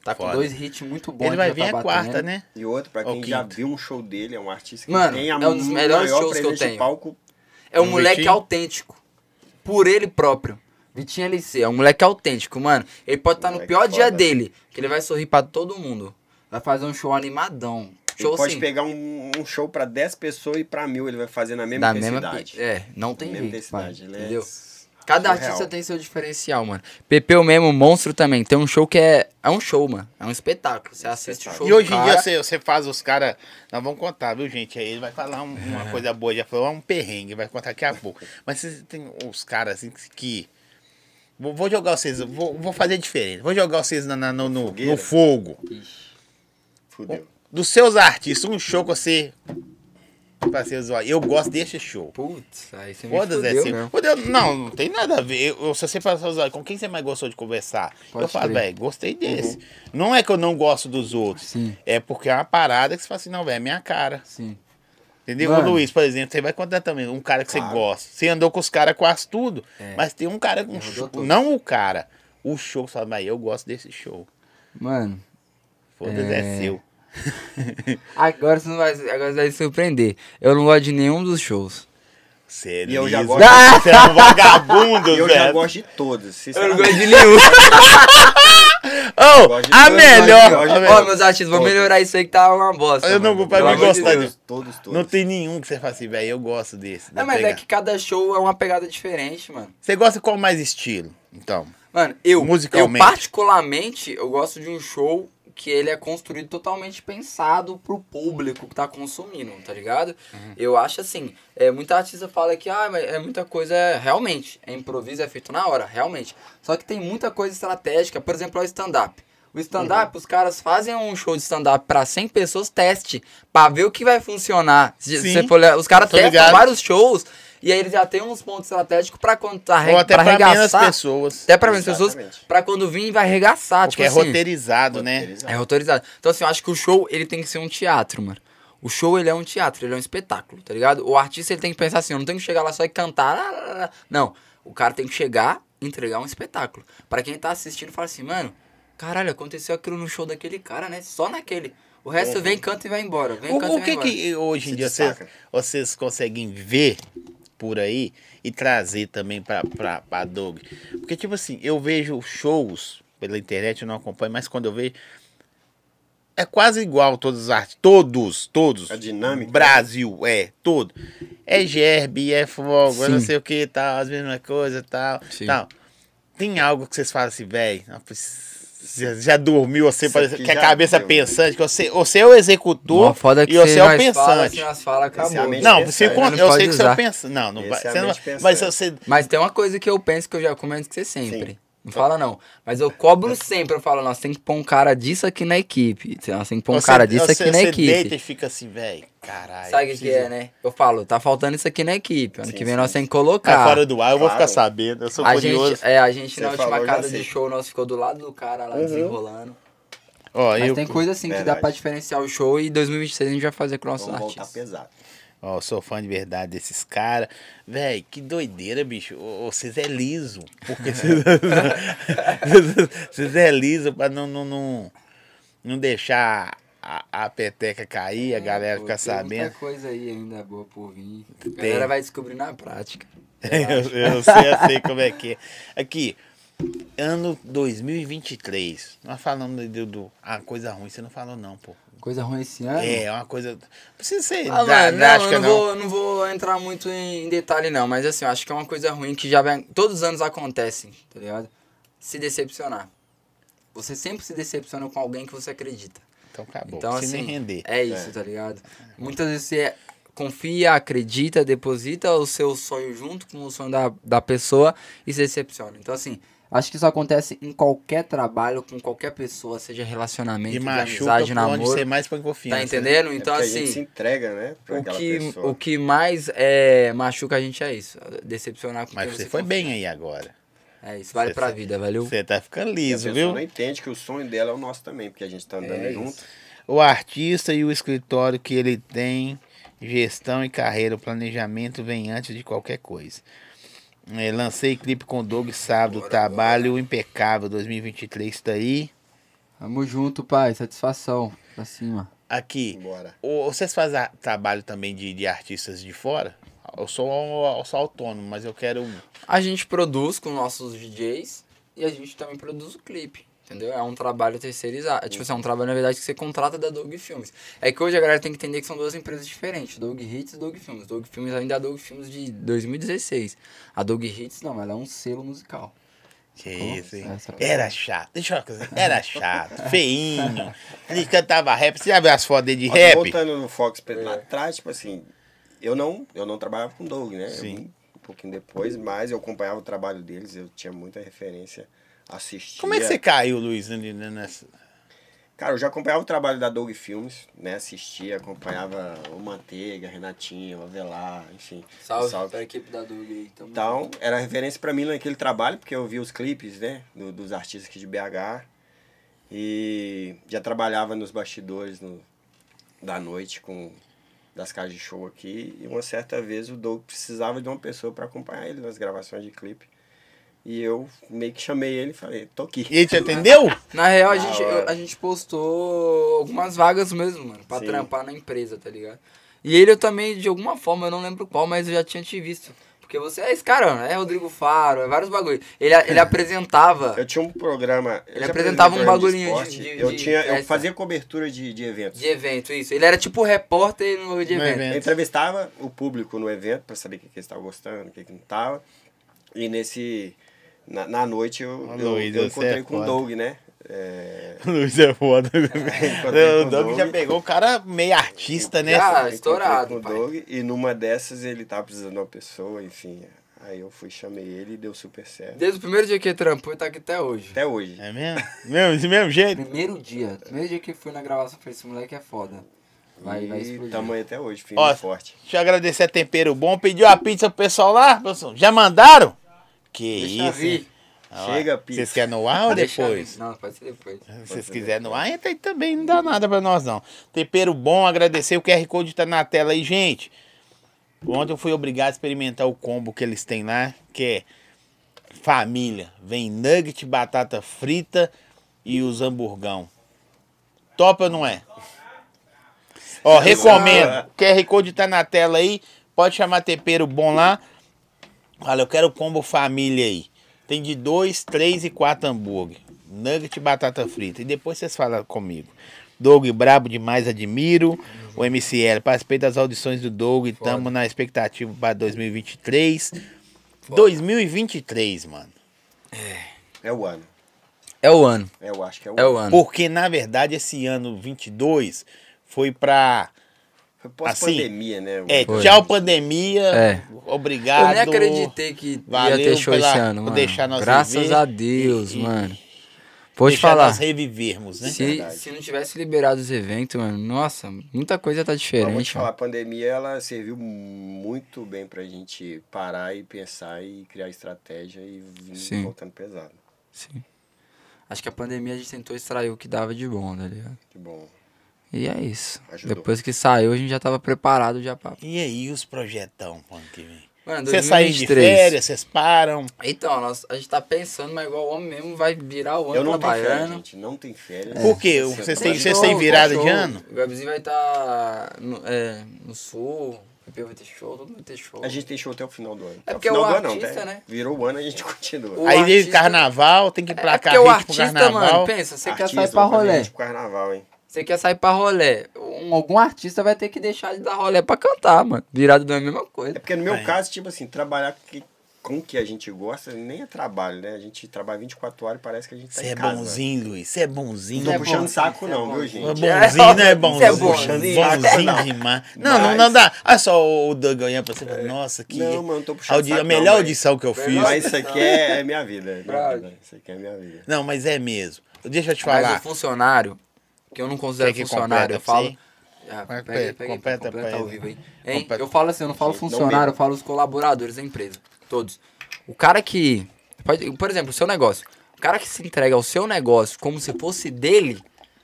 Tá com Foda. dois hits muito bons. Ele vai já vir tá a batendo. quarta, né? E outro, pra Ó, quem já viu um show dele, é um artista que Mano, tem a é um dos melhores maior shows que eu tenho. palco. É um Um moleque Vitinho? autêntico. Por ele próprio. Vitinho LC, é um moleque autêntico, mano. Ele pode estar no Moleque pior dia foda. dele, que ele vai sorrir pra todo mundo. Vai fazer um show animadão. Ele Show pode assim, pegar um, um show pra 10 pessoas e pra mil ele vai fazer na mesma da mesma intensidade. É, não tem Na mesma jeito, pai, intensidade. Ele é entendeu? Cada surreal. artista tem seu diferencial, mano. Pepeu mesmo, monstro também. Tem um show que é. É um show, mano. É um espetáculo. Você assiste o show. E hoje em dia cara, você, você faz os caras. Nós vamos contar, viu, gente? Aí ele vai falar um- uma coisa boa, já falou um perrengue, vai contar daqui a pouco. Mas você tem os caras assim que. Vou, vou jogar vocês, vou, vou fazer diferente. Vou jogar vocês na, na- no, no, no fogo. Fudeu. Dos seus artistas, um show que você. Pra ser usuário. Eu gosto desse show. Putz, aí você me Foda-se, é né? Fudeu- Não, não tem nada a ver. Eu, se você usuário, com quem você mais gostou de conversar? Pode eu falo, velho, gostei desse. Não é que eu não gosto dos outros. Sim. É porque é uma parada que você fala assim, não, velho, é minha cara. Sim. Entendeu? Mano. Ô, Luiz, por exemplo, você vai contar também um cara que você Claro. gosta. Você andou com os caras quase tudo, É. mas tem um cara com rodou show. Não o cara. O show, você fala, mas eu gosto desse show. Mano, Foda-se, é... É. seu. agora você não vai, agora você vai se surpreender. Eu não gosto de nenhum dos shows. Sério. E eu já gosto- Você é um vagabundo, eu já gosto de todos, Eu não gosto de nenhum. Gosto de a todos, melhor. de. Ó, meus artistas, vou melhorar isso aí que tá uma bosta. Eu não mano. vou pra mim de gostar Deus. disso. Todos, todos. Não tem nenhum que você fala assim, velho, eu gosto desse. É, mas é que cada show é uma pegada diferente, mano. Você gosta qual mais estilo? Então. Mano, eu, Musicalmente. eu particularmente, eu gosto de um show que ele é construído totalmente pensado pro público que tá consumindo, tá ligado? Uhum. Eu acho assim, é, muita artista fala que ah, mas é muita coisa, é, realmente, é improviso, é feito na hora, realmente. Só que tem muita coisa estratégica, por exemplo, é o stand-up. O stand-up, Uhum. os caras fazem um show de stand-up pra 100 pessoas, teste, pra ver o que vai funcionar. Se você for os caras testam ligado. vários shows, e aí eles já tem uns pontos estratégicos pra quando tá Ou até pra pra menos pessoas. Até pra menos pessoas, pra quando vir vai arregaçar, Porque tipo é assim. roteirizado, né? Roteirizado. É roteirizado. Então assim, eu acho que o show, ele tem que ser um teatro, mano. O show, ele é um teatro, ele é um espetáculo, tá ligado? O artista, ele tem que pensar assim, eu não tenho que chegar lá só e cantar. lá, lá, lá. Não, o cara tem que chegar e entregar um espetáculo. Pra quem tá assistindo, fala assim, mano, caralho, aconteceu aquilo no show daquele cara, né? Só naquele. O resto vem, canta e vai embora. Vem, O, canta o e vai que embora. que hoje em Se dia vocês, vocês conseguem ver por aí e trazer também pra, pra, pra Dog? Porque, tipo assim, eu vejo shows pela internet, eu não acompanho, mas quando eu vejo. É quase igual todos os artistas. Todos, todos. A dinâmica. Brasil, é, todo. É gerbe, é fogo, é não sei o que tal, as mesmas coisas tal, Sim. tal. Tem algo que vocês falam assim, velho, já, já dormiu, você Isso parece que a cabeça deu. pensante, que você, você é o executor que e você é o fala, pensante. assim, fala, Esse é acabou. Não, você, Não con- pode eu sei que você é o pensante. Não, não vai. é você não mas você. Mas tem uma coisa que eu penso que eu já comento com você sempre. Sim. Não fala não. Mas eu cobro sempre, eu falo, nós tem que pôr um cara disso aqui na equipe. Nós tem que pôr um você- cara disso você, aqui na você equipe. deita e fica assim, velho. Caralho. Sabe o que, é, né? Eu falo, tá faltando isso aqui na equipe. Ano Sim, que vem sim, nós sim. tem que colocar. fora do ar, eu vou Claro. ficar sabendo. Eu sou a curioso. gente, é, a gente Você na última falou, casa de show, nós ficou do lado do cara lá Uhum. desenrolando. Ó, Mas eu, tem coisa assim que dá Verdade. pra diferenciar o show e 2026 a gente vai fazer com nossos Vamos voltar artistas. pesado. ó, eu sou fã de verdade desses caras. Véi, que doideira, bicho. Vocês é liso. Porque vocês vocês é liso pra não, não, não, não deixar a, a peteca cair, a galera Pô, ficar tem sabendo. Muita coisa aí ainda boa por vir. A Tem. galera vai descobrir na prática. eu, eu sei, eu sei como é que é. Aqui, ano 2023. Nós falamos do, do a coisa ruim, você não falou não, pô. Coisa ruim esse ano? É, é uma coisa. Não precisa ser Ah, mano, não, drástica, eu não, não. Vou, não vou entrar muito em detalhe, não. Mas assim, eu acho que é uma coisa ruim que já vem. Todos os anos acontece, tá ligado? Se decepcionar. Você sempre se decepciona com alguém que você acredita. Então acabou. Então, se assim, nem render. é isso, tá ligado? Muitas vezes você confia, acredita, deposita o seu sonho junto com o sonho da, da pessoa e se decepciona. Então, assim, acho que isso acontece em qualquer trabalho, com qualquer pessoa, seja relacionamento, E de machuca amizade, por onde namoro. você mais põe confiança. Tá né? entendendo? É Então, porque a gente se assim, entrega, né? Pra o que, pessoa. o que mais é, machuca a gente é isso. Decepcionar com Mas você foi confia. bem aí agora. É isso, vale Você- pra vida, valeu? Você tá ficando E a liso, pessoa viu? não entende que o sonho dela é o nosso também, porque a gente tá andando É junto. isso. O artista e o escritório que ele tem, gestão e carreira, o planejamento vem antes de qualquer coisa. É, lancei clipe com o Doug sábado, Bora, trabalho impecável, 2023 tá aí. Tamo junto, pai. Satisfação. Pra cima. Aqui, Bora. o- vocês fazem a- trabalho também de, de artistas de fora? Eu sou, eu sou autônomo, mas eu quero. A gente produz com nossos DJs e a gente também produz o clipe. Entendeu? É um trabalho terceirizado. Tipo assim, é um trabalho, na verdade, que você contrata da Dog Filmes. É que hoje a galera tem que entender que são duas empresas diferentes. Dog Hits e Dog Filmes. Dog Filmes ainda é a Dog Filmes de 2016. A Dog Hits, não, ela é um selo musical. Que isso, hein? Era chato. Deixa eu dizer, era chato, feinho. Ele cantava rap. Você já viu as fotos dele de Ó, rap? Voltando no Fox pra- lá atrás, tipo assim, eu não, eu não trabalhava com o Doug, né? Sim. um pouquinho depois, mas eu acompanhava o trabalho deles, eu tinha muita referência, assistia. Como é que você caiu, Luiz, n- n- nessa? Cara, eu já acompanhava o trabalho da Doug Filmes, né? Assistia, acompanhava o Manteiga, Renatinho, o Avelar, enfim. Salve, pra equipe da Dog aí. Tamo Então, era referência pra mim naquele trabalho, porque eu via os clipes, né, do- dos artistas aqui de BH. E já trabalhava nos bastidores no- da noite com das casas de show aqui. E uma certa vez o Doug precisava de uma pessoa para acompanhar ele nas gravações de clipe. E eu meio que chamei ele e falei, tô aqui. E ele te atendeu? Na real, a gente, hora. a gente postou algumas vagas mesmo, mano, pra Sim. trampar na empresa, tá ligado? E ele eu também, de alguma forma, eu não lembro qual, mas eu já tinha te visto. Porque você é esse cara, mano, é Rodrigo Faro, é vários bagulho. Ele, ele apresentava. Eu tinha um programa. eu Ele apresentava um bagulhinho de- esporte, de- eu, de tinha, eu fazia cobertura de, de eventos. De evento, isso. Ele era tipo repórter no de No evento. evento. Eu entrevistava o público no evento para saber o que, que eles estavam gostando, o que, que não estava. E nesse. Na, na noite eu, eu, eu você encontrei é com o. Doug, né? É, Luiz é foda. encontrei o Doug já pegou o cara meio artista, né? Já. Ah, estourado, com pai. Doug, e numa dessas ele tava precisando de uma pessoa, enfim. Aí eu fui, chamei ele e deu super certo. Desde o primeiro dia que ele trampou, ele tá aqui até hoje. Até hoje. É mesmo? mesmo? Desse mesmo jeito? Primeiro dia. Primeiro dia que fui na gravação, eu falei, esse moleque é foda. Vai, vai e explodir. tamanho até hoje, firme Ó, forte. Deixa eu agradecer a Tempero Bom. Pediu a pizza pro pessoal lá? pessoal? Já mandaram? Que Deixa isso, Chega, pizza. Vocês querem no ar ou depois? Não, pode ser depois. Se vocês quiserem no ar, entra aí também, não dá nada pra nós não. Tempero bom, agradecer, o QR Code tá na tela aí, gente. Ontem eu fui obrigado a experimentar o combo que eles têm lá, que é família. Vem nugget, batata frita e os hamburgão. Top ou não é? Ó, recomendo. QR Code tá na tela aí. Pode chamar tempero bom lá. Olha, eu quero o combo família aí. Tem de dois, três e quatro hambúrguer. Nugget e batata frita. E depois vocês falam comigo. Doug, brabo demais, admiro. O MCL, participei das audições do Doug e Foda. estamos na expectativa para 2023. 2023, mano. É o ano. É o ano. É, eu acho que é o É ano. o ano. Porque, na verdade, esse ano 22 foi pra. Foi pós-pandemia, né? É, Foi. tchau pandemia. É. Obrigado. Eu nem acreditei que Valeu ia ter show pela- esse ano, mano. deixar nós Graças viver a Deus, e- mano. Pode Deixar falar. nós revivermos, né? Se, se não tivesse liberado os eventos, mano, nossa, muita coisa tá diferente. falar, a pandemia ela serviu muito bem pra gente parar e pensar e criar estratégia e vir Sim. voltando pesado. Sim. Acho que a pandemia a gente tentou extrair o que dava de bom, tá ligado? Que bom. E é isso. Ajudou. Depois que saiu, a gente já tava preparado já pra. E aí, os projetão pro ano que vem? Mano, Vocês saem de 2023. férias, vocês param. Então, nós, a gente tá pensando, mas igual o homem mesmo vai virar o ano Eu não tenho férias, trabalhando. gente. Não tem férias. Por quê? Esse Vocês ano têm- vocês têm virada de ano? O Gabizinho vai estar no, é, no sul, o Pepe vai ter show, todo mundo vai ter show. A gente tem show até o final do ano. É porque o ano, artista, tá? né? Virou o ano, a gente continua. O aí veio artista- carnaval, tem que É placar porque o ritmo pro artista, carnaval. mano, pensa, você quer Artista, sair pra rolê. pro carnaval, hein? Você quer sair pra rolê. Um, algum artista vai ter que deixar de dar rolê pra cantar, mano. Virado não é a mesma É coisa. porque no meu É. caso, tipo assim, trabalhar que- com o que a gente gosta nem é trabalho, né? A gente trabalha 24 horas e parece que a gente tá Você em é casa. bonzinho, Luiz. Você é bonzinho. Não tô é puxando bonzinho, saco é não, viu, bonzinho. gente? É bonzinho, não é bonzinho. Você é bonzinho. bonzinho Não. demais. Não, não, Mas- não dá. Olha só o Doug olhando pra você. fala, Nossa, que. Não, mano, não tô puxando audi- saco a não, melhor mas- audição que eu fiz. Mas isso aqui é, é minha vida. É. Isso aqui é minha vida. Não, mas é mesmo. Deixa eu te Mas falar. o funcionário, que eu não considero que funcionário, eu falo. Ah, Completa, pega completa ao vivo. Hein? Completa. Eu falo assim, eu não falo funcionário, eu falo os colaboradores da empresa. Todos. O cara que. pode- por exemplo, o seu negócio. O cara que se entrega ao seu negócio como se fosse dele,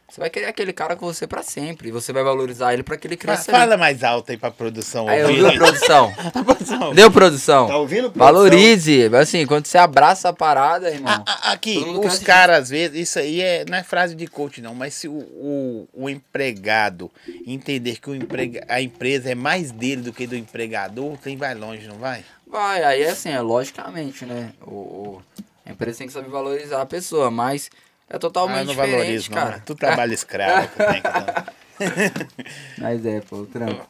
você vai querer aquele cara com você pra sempre. E você vai valorizar ele pra que ele cresça. Fala mais alto aí pra produção. Aí, ouvir. viu, produção? Produção. Deu, produção? Tá ouvindo, produção? Valorize. Assim, quando você abraça a parada, irmão. A- a- Aqui, Todo mundo os caras, às vezes, isso aí é, não é frase de coach, não, mas se o, o, o empregado entender que o emprega, a empresa é mais dele do que do empregador, tem vai longe, não vai? Vai, aí é assim, é logicamente, né? O, o- a empresa tem que saber valorizar a pessoa, mas é Ah, totalmente eu não diferente, valorizo, não. cara. Tu trabalha escravo. tem que- Mas é, pô, trampo.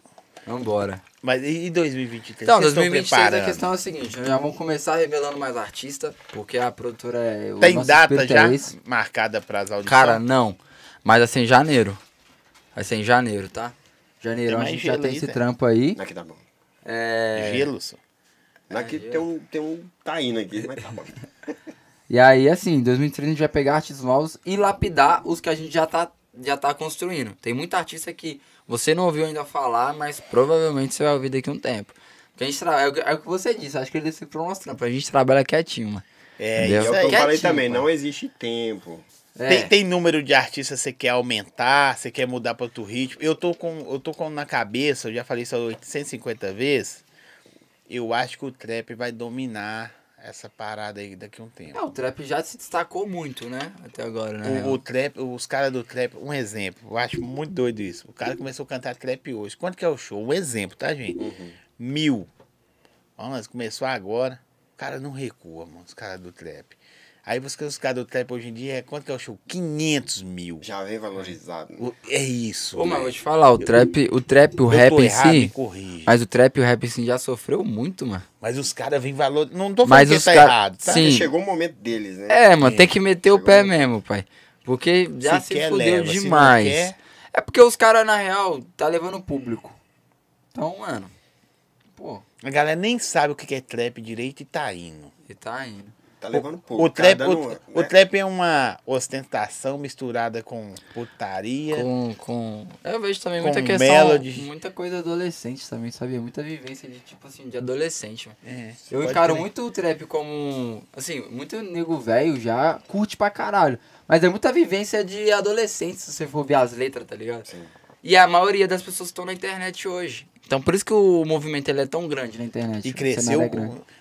Vambora. Mas e 2023? Então, Vocês estão 2023 preparando? a questão é a seguinte, já vamos começar revelando mais artista, porque a produtora é... o Tem nosso data já é marcada para as audições? Cara, não. Mas vai ser em janeiro. Vai ser em janeiro, tá? Janeirão Tem a gente já tem aí, esse Zé? trampo aí. Aqui tá bom. É... Gelo, só. Aqui tem um, tem um taíno aqui, mas tá bom. E aí, assim, em 2030 a gente vai pegar artistas novos e lapidar os que a gente já tá, já tá construindo. Tem muita artista que você não ouviu ainda falar, mas provavelmente você vai ouvir daqui a um tempo. Porque a gente tra... é, o que- é o que você disse, acho que ele disse pro nosso trampo. A gente trabalha quietinho, mano. É, Entendeu? E é isso o que eu falei também, pô. não existe tempo. É, Tem, tem número de artistas que você quer aumentar, você quer mudar para outro ritmo. Eu tô com, eu tô com na cabeça, eu já falei isso 850 vezes. Eu acho que o trap vai dominar essa parada aí daqui a um tempo. É, o trap já se destacou muito, né? Até agora, né? O, o trap, os caras do trap, um exemplo, eu acho muito doido isso. O cara começou a cantar trap hoje. Quanto que é o show? Um exemplo, tá, gente? Uhum. Mil. Vamos, começou agora. O cara não recua, mano, os caras do trap. Aí você os caras do trap hoje em dia, quanto que é o show? 500 mil. Já vem valorizado. O- É isso. Ô, mas vou te falar, o trap, o trap, o Eu rap em si. Mas o trap e o rap em si já sofreu muito, mano. Mas os caras vêm valor. Não tô falando Mas que tá cara- errado, tá? Sim. Chegou o momento deles, né? É, mano, tem que meter o pé mesmo, pai. Porque já Se se, quer, fudeu leva, se não demais. quer- É porque os caras, na real, tá levando o público. Então, mano, pô, A galera nem sabe o que que é trap direito e tá indo. ele tá indo. Tá levando pouco. O trap, dando, o, né? o trap é uma ostentação misturada com putaria. Com, com... Eu vejo também Com muita questão, melody. muita coisa adolescente também, sabia? Muita vivência de, tipo assim, de adolescente, mano. É, Eu encaro crer. muito o trap como. Assim, muito nego velho já curte pra caralho. Mas é muita vivência de adolescente, se você for ver as letras, tá ligado? Sim. E a maioria das pessoas estão na internet hoje. Então por isso que o movimento ele é tão grande na internet. E cresceu. é.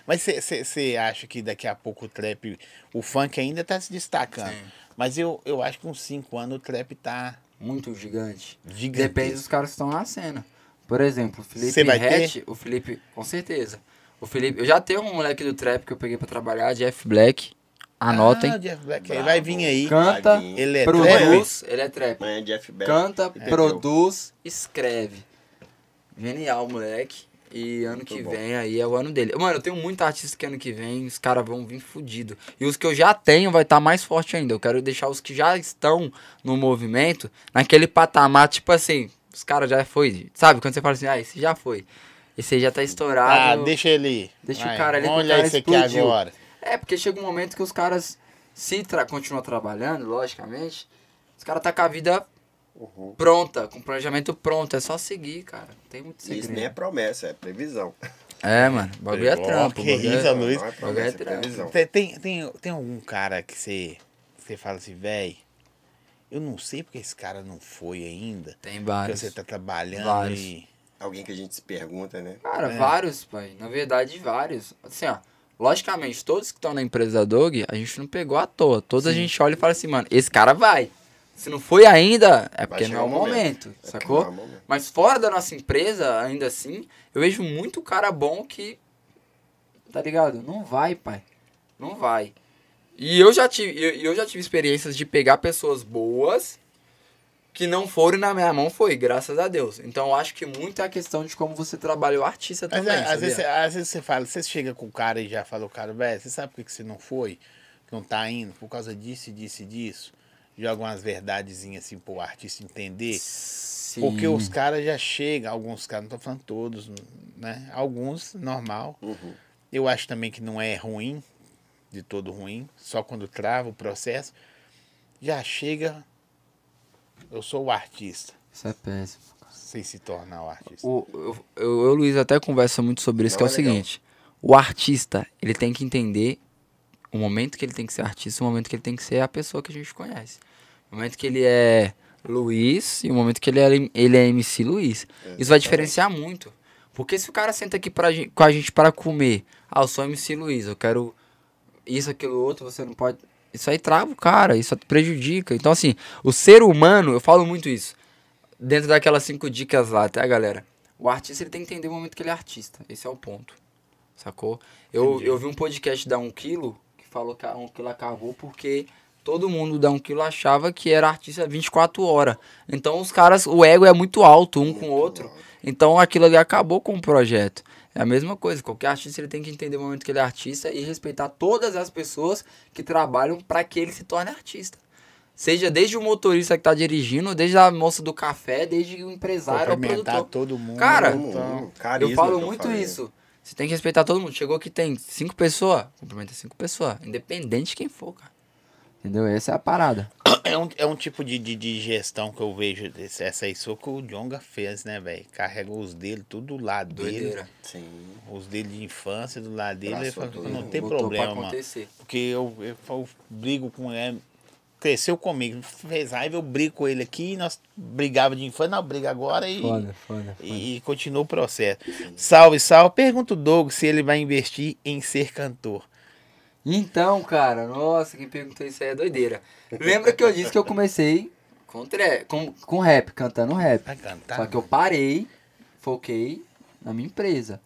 Mas você acha que daqui a pouco o trap, o funk ainda tá se destacando. Sim. Mas eu, eu acho que uns 5 anos o trap tá Muito gigante. gigantesco. Depende dos caras que estão na cena. Por exemplo, o Felipe Hatch, o Felipe, com certeza. O Felipe, eu já tenho um moleque do trap que eu peguei pra trabalhar, Jeff Black. Anotem. Ah, Jeff Black, ele vai vir aí. Canta, vir. Ele é produz, ele é trap. Amanhã Jeff Beck. Canta, entendeu? produz, escreve. Genial, moleque. E ano Muito que bom. vem aí é o ano dele. Mano, eu tenho muito artista que ano que vem os caras vão vir fudido. E os que eu já tenho vai estar mais forte ainda. Eu quero deixar os que já estão no movimento naquele patamar, tipo assim, os caras já foi. Sabe? Quando você fala assim, ah, esse já foi. Esse aí já tá Ah, estourado. deixa ele. Deixa Vai, o cara ali Vamos olhar isso aqui agora. É, porque chega um momento que os caras, se tra continuam trabalhando, logicamente, os caras tá com a vida Uhum. pronta, com o planejamento pronto. É só seguir, cara. Não tem muito segredo. Isso nem é promessa, é previsão. É, mano. O bagulho é trampo. que é- isso, Luiz. Não é é promessa, é previsão. Tem, tem, tem, tem algum cara que você você fala assim, velho, eu não sei porque esse cara não foi ainda. Tem Porque vários. você tá trabalhando Vários. e. Alguém que a gente se pergunta, né? Cara, É. vários, pai. Na verdade, vários. Assim, ó. Logicamente, todos que estão na empresa da Dog, a gente não pegou à toa. Todos a gente olha e fala assim, mano, esse cara vai. Se não foi ainda, é porque não é o momento. momento, É sacou? é momento. Mas fora da nossa empresa, ainda assim, eu vejo muito cara bom que. Tá ligado? Não vai, pai. Não vai. E eu já tive, eu, eu já tive experiências de pegar pessoas boas que não foram e na minha mão foi, graças a Deus. Então eu acho que muito é a questão de como você trabalha o artista também. é, às, vezes, você- às vezes você fala, você chega com o cara e já fala o cara, velho, você sabe por que que você não foi? Que não tá indo? Por causa disso, e disso e disso. Joga umas verdadezinhas assim pro artista entender. Sim. Porque os caras já chegam, alguns caras, não tô falando todos, né? Alguns, normal. Uhum. Eu acho também que não é ruim, de todo ruim, só quando trava o processo. Já chega, eu sou o artista, Isso é péssimo. sem se tornar o artista. O, eu, eu, eu o Luiz até conversa muito sobre isso, Não que é o é legal. seguinte. O artista, ele tem que entender o momento que ele tem que ser artista, o momento que ele tem que ser a pessoa que a gente conhece. O momento que ele é Luiz e o momento que ele é, ele é MC Luiz. Isso vai diferenciar muito. Porque se o cara senta aqui pra, com a gente para comer, ah, eu sou MC Luiz, eu quero isso, aquilo, outro, você não pode. Isso aí trava o cara, isso prejudica. Então, assim, o ser humano, eu falo muito isso. Dentro daquelas cinco dicas lá, tá, galera? O artista ele tem que entender o momento que ele é artista. Esse é o ponto. Sacou? Eu, eu vi um podcast da 1 quilo falou que a 1 quilo acabou porque todo mundo da 1 quilo achava que era artista 24 horas. Então os caras, o ego é muito alto um com o outro. Então aquilo ali acabou com o projeto. É a mesma coisa, qualquer artista ele tem que entender o momento que ele é artista e respeitar todas as pessoas que trabalham para que ele se torne artista. Seja desde o motorista que tá dirigindo, desde a moça do café, desde o empresário Cumprimentar produtor. todo mundo. Cara, então, Eu falo muito falei. isso. Você tem que respeitar todo mundo. Chegou que tem cinco pessoas, cumprimenta cinco pessoas. Independente de quem for, cara. Entendeu? Essa é a parada. É um, é um tipo de, de, de gestão que eu vejo. esse- Essa aí só que o Jonga fez, né, velho? Carregou os dele, tudo do lado dele. Doideira. Sim. Os dele de infância, do lado dele. Ele falou, não tem Botou problema. Porque eu, eu, eu brigo com ele. Cresceu comigo, fez raiva, eu brigo com ele aqui, nós brigava de infância, não, briga agora e, foda. e, e continua o processo. Salve, salve. Pergunta o Doug se ele vai investir em ser cantor. Então, cara, nossa, quem perguntou isso aí é doideira. Lembra que eu disse que eu comecei com, tre- com, com rap, cantando rap. Cantar? Só que eu parei, foquei na minha empresa.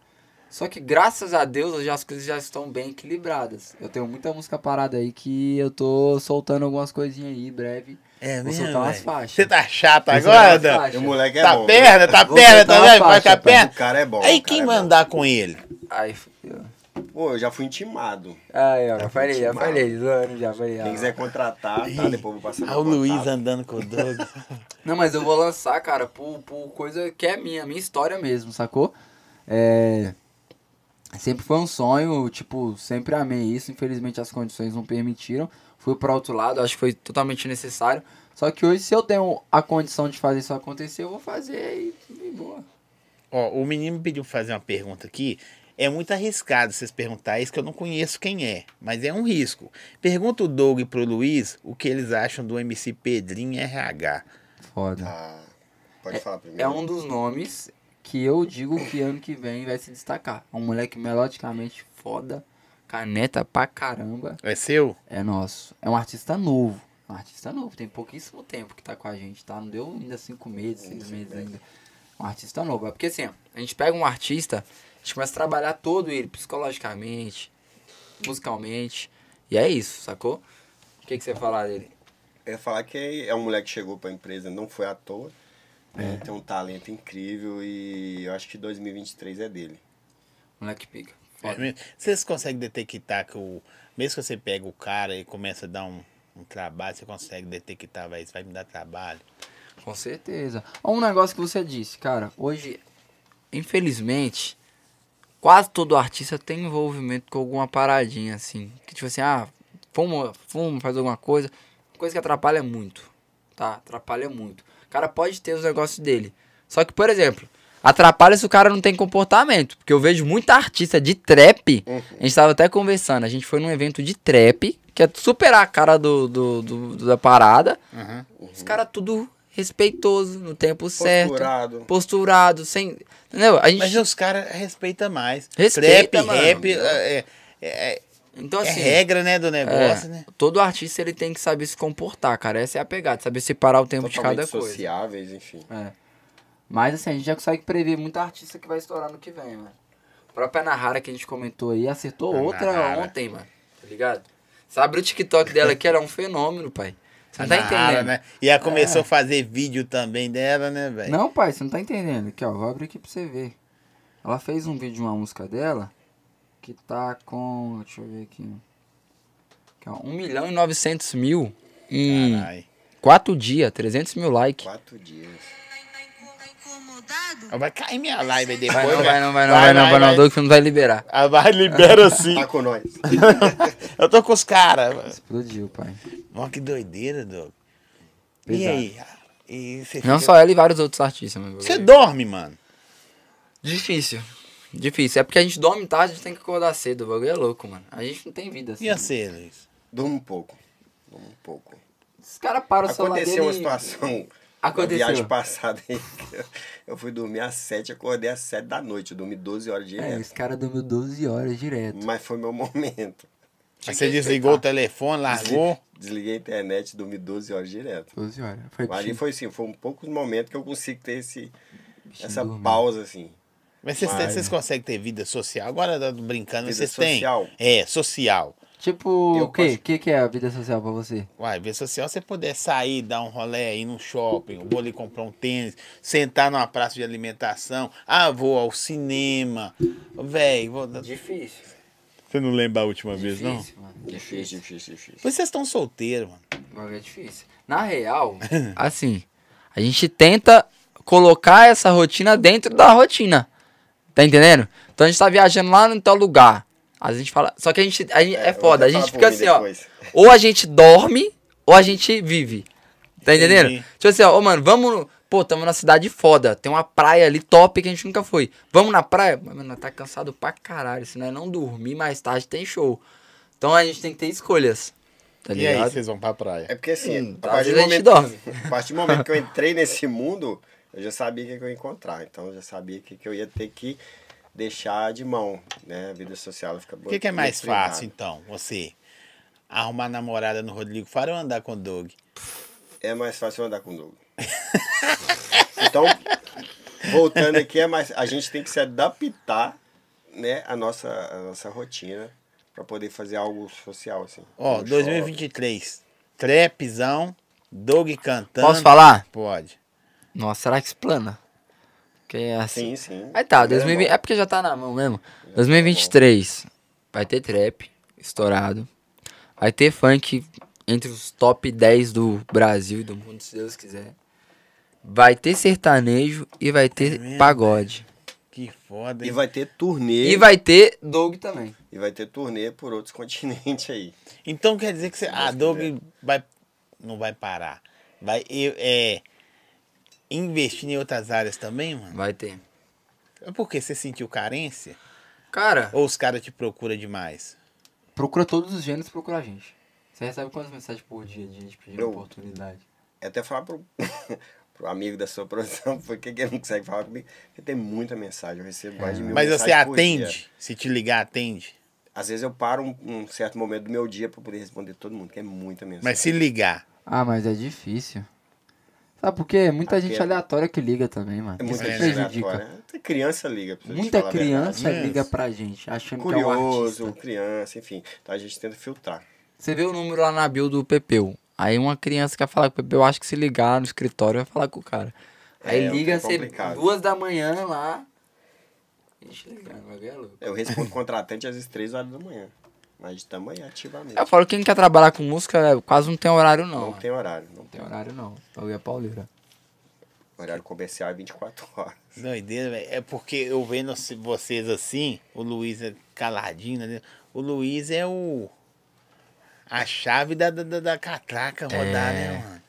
Só que graças a Deus hoje as coisas já estão bem equilibradas. Eu tenho muita música parada aí que eu tô soltando algumas coisinhas aí, breve. É Vou mesmo, soltar umas faixas. Você tá chato Vou agora, soltar umas Dan? faixas. O moleque é Tá bom. perna, tá Vou perna, soltar tá uma vendo? Vai faixa, ficar perna. O cara é bom. Aí o quem cara vai é bom. andar com ele? Ai, fudeu. Pô, eu já fui intimado. Ai, ó, já falei, já falei, zoando já, falei. Quem ó. quiser contratar, tá? Depois eu vou passar Ah, meu o Luiz contato. andando com o Doug. Não, mas eu vou lançar, cara, por, por coisa que é minha, minha história mesmo, sacou? É. Sempre foi um sonho, tipo, sempre amei isso. Infelizmente as condições não permitiram. Fui para outro lado, acho que foi totalmente necessário. Só que hoje, se eu tenho a condição de fazer isso acontecer, eu vou fazer e, e boa. Ó, o menino me pediu pra fazer uma pergunta aqui. É muito arriscado vocês perguntar isso, que eu não conheço quem é, mas é um risco. Pergunta o Doug e pro Luiz o que eles acham do MC Pedrinho RH. Foda. Ah, pode falar primeiro. É um dos nomes que eu digo que ano que vem vai se destacar. Um moleque melodicamente foda, caneta pra caramba. É seu? É nosso. É um artista novo. É um artista novo. Tem pouquíssimo tempo que tá com a gente, tá? Não deu ainda cinco meses, seis meses ainda. Um artista novo. É porque assim, ó, a gente pega um artista, a gente começa a trabalhar todo ele, psicologicamente, musicalmente. E é isso, sacou? O que, que você ia falar dele? Eu ia falar que é um moleque que chegou pra empresa, não foi à toa. Né? Tem um talento incrível e eu acho que 2023 é dele. Moleque pica. É? Vocês conseguem detectar que o. Mesmo que você pega o cara e começa a dar um, um trabalho, você consegue detectar, vai, isso vai me dar trabalho. Com certeza. Um negócio que você disse, cara, hoje, infelizmente, quase todo artista tem envolvimento com alguma paradinha, assim. Que tipo assim, ah, fuma, fuma, faz alguma coisa. Coisa que atrapalha muito, tá? Atrapalha muito. O cara pode ter os negócios dele. Só que, por exemplo, Atrapalha se o cara não tem comportamento. Porque eu vejo muita artista de trap. Uhum. A gente tava até conversando. A gente foi num evento de trap, que é superar a cara do, do- do- da parada. Aham. Os caras tudo respeitoso, no tempo certo. Posturado. Posturado, sem. Entendeu? A gente. Mas os caras respeitam mais. Respeita, Trap, mano. rap, é, é, é- então, é assim. regra, né, do negócio, é, né? Todo artista ele tem que saber se comportar, cara. Essa é a pegada, saber separar o tempo de cada Totalmente coisa. sociáveis, enfim. É. Mas assim, a gente já consegue prever muita artista que vai estourar no que vem, mano. A própria Nahara que a gente comentou aí acertou A outra Nahara. ontem, mano. Tá ligado? Sabe o TikTok dela que ela é um fenômeno, pai. Você não tá Nahara, entendendo. né? E ela começou a fazer vídeo também dela, né, velho? Não, pai, você não tá entendendo. Aqui, ó, vou abrir aqui pra você ver. Ela fez um vídeo de uma música dela que tá com. Deixa eu ver aqui. Aqui, ó, 1 milhão e 900 mil em Caralho. 4 dias, 300 mil likes. Quatro dias. Ah, Vai cair minha live aí depois. Vai não, velho. vai não, vai não, vai não, vai não. Doug não vai liberar. Ah, vai, libera sim. Tá com nós. Eu tô com os caras. Explodiu, pai. Nossa, que doideira, Doug. E aí? E você Não fica- só ela e vários outros artistas. Você dorme, mano. Difícil. Difícil. É porque a gente dorme tarde, a gente tem que acordar cedo. O bagulho é louco, mano. A gente não tem vida assim. E você, Luiz? Durmo um pouco. Durmo um pouco. Os caras param o celular Aconteceu uma situação. Aconteceu. Na viagem passada eu- fui dormir às 7 acordei às 7 da noite. Eu dormi 12 horas É, direto. os caras dormiu 12 horas direto. Mas foi meu momento. Aí você desligou o telefone, largou. Desliguei a internet, dormi 12 horas direto. 12 horas. Foi Ali bichinho- foi assim, foi um poucos momentos que eu consigo ter esse, essa dormiu. pausa, assim. Mas vocês, Mas- vocês conseguem ter vida social? Agora tô brincando, Vida vocês social? têm? É, social. Tipo, Eu o quê? O posso- que, que é a vida social pra você? Uai, vida social, você poder sair, dar um rolê, ir num shopping, eu vou ali comprar um tênis, sentar numa praça de alimentação, ah, vou ao cinema. Véi, vou... Difícil. você não lembra a última vez, não? Difícil, mano. Difícil, difícil, difícil. Pois vocês estão solteiros, mano. É difícil. Na real, assim, a gente tenta colocar essa rotina dentro da rotina. Tá entendendo? Então a gente tá viajando lá no tal lugar. A gente fala. Só que a gente. A gente é, vou foda. A gente fica assim, ó. Ou a gente dorme, ou a gente vive. Tá entendendo? Tipo assim, ó, ô, mano, vamos. Pô, tamo na cidade foda. Tem uma praia ali top que a gente nunca foi. Vamos na praia? Mas, mano, tá cansado pra caralho. Se nós não dormir mais tarde, tem show. Então a gente tem que ter escolhas. Tá e aí, vocês vão pra praia? É porque assim, Hum, a, partir a gente momento, dorme. a partir do momento que eu entrei nesse mundo, eu já sabia o que, que eu ia encontrar. Então eu já sabia que, que eu ia ter que deixar de mão, né? A vida social fica O que, que é mais fácil, então, você? Arrumar namorada no Rodrigo Faro ou andar com o Doug? É mais fácil eu andar com o Doug. então, voltando aqui, é mais, a gente tem que se adaptar né, à nossa, à nossa rotina para poder fazer algo social, assim. Ó, Um 2023, trapzão, Doug cantando. Posso falar? Pode. Nossa, será que explana? Que é assim. Sim, sim. Aí tá, Primeira 2020, mão. é porque já tá na mão mesmo. 2023 vai ter trap estourado. Vai ter funk entre os top 10 do Brasil e do mundo, se Deus quiser. Vai ter sertanejo e vai ter mesmo, pagode. Que foda, E hein? vai ter turnê. E vai ter Doug também. e vai ter turnê por outros continentes aí. Então quer dizer que você, a Deus Doug vai, não vai parar. Vai eu- é, investir em outras áreas também, mano? Vai ter. É porque você sentiu carência? Cara, Ou os caras te procuram demais? procura todos os gêneros, procura a gente. Você recebe quantas mensagens por dia de gente pedindo Eu- oportunidade? É até falar pro, pro amigo da sua produção, porque que ele não consegue falar comigo, porque tem muita mensagem, eu recebo mais de mil Mas você por dia. atende? Se te ligar, atende? Às vezes eu paro um, um certo momento do meu dia para poder responder todo mundo, que é muita mensagem. Mas se ligar. Ah, mas é difícil. Sabe por quê? Muita Aqui gente é- aleatória que liga também, mano. é muita gente gente aleatória. Até criança liga. Muita criança liga pra gente, achando que é um Curioso, artista. criança, enfim. Então a gente tenta filtrar. Você vê o número lá na bio do Pepeu. Aí uma criança quer falar com o Pepeu, acho que se ligar no escritório vai falar com o cara. Aí É, é liga, você complicado. duas da manhã lá. Ixi, ganhar louco. Eu respondo contratante às 3 horas da manhã. Mas estamos aí ativamente. Eu falo, quem quer trabalhar com música quase não tem horário não. Não mano. tem horário. Não Não tem tem horário não. Eu ia pauleira. horário comercial é 24 horas. Doideira, velho. É porque eu vendo vocês assim, o Luiz é caladinho, né? O Luiz é o. A chave da, da, da- da catraca rodar, né, mano?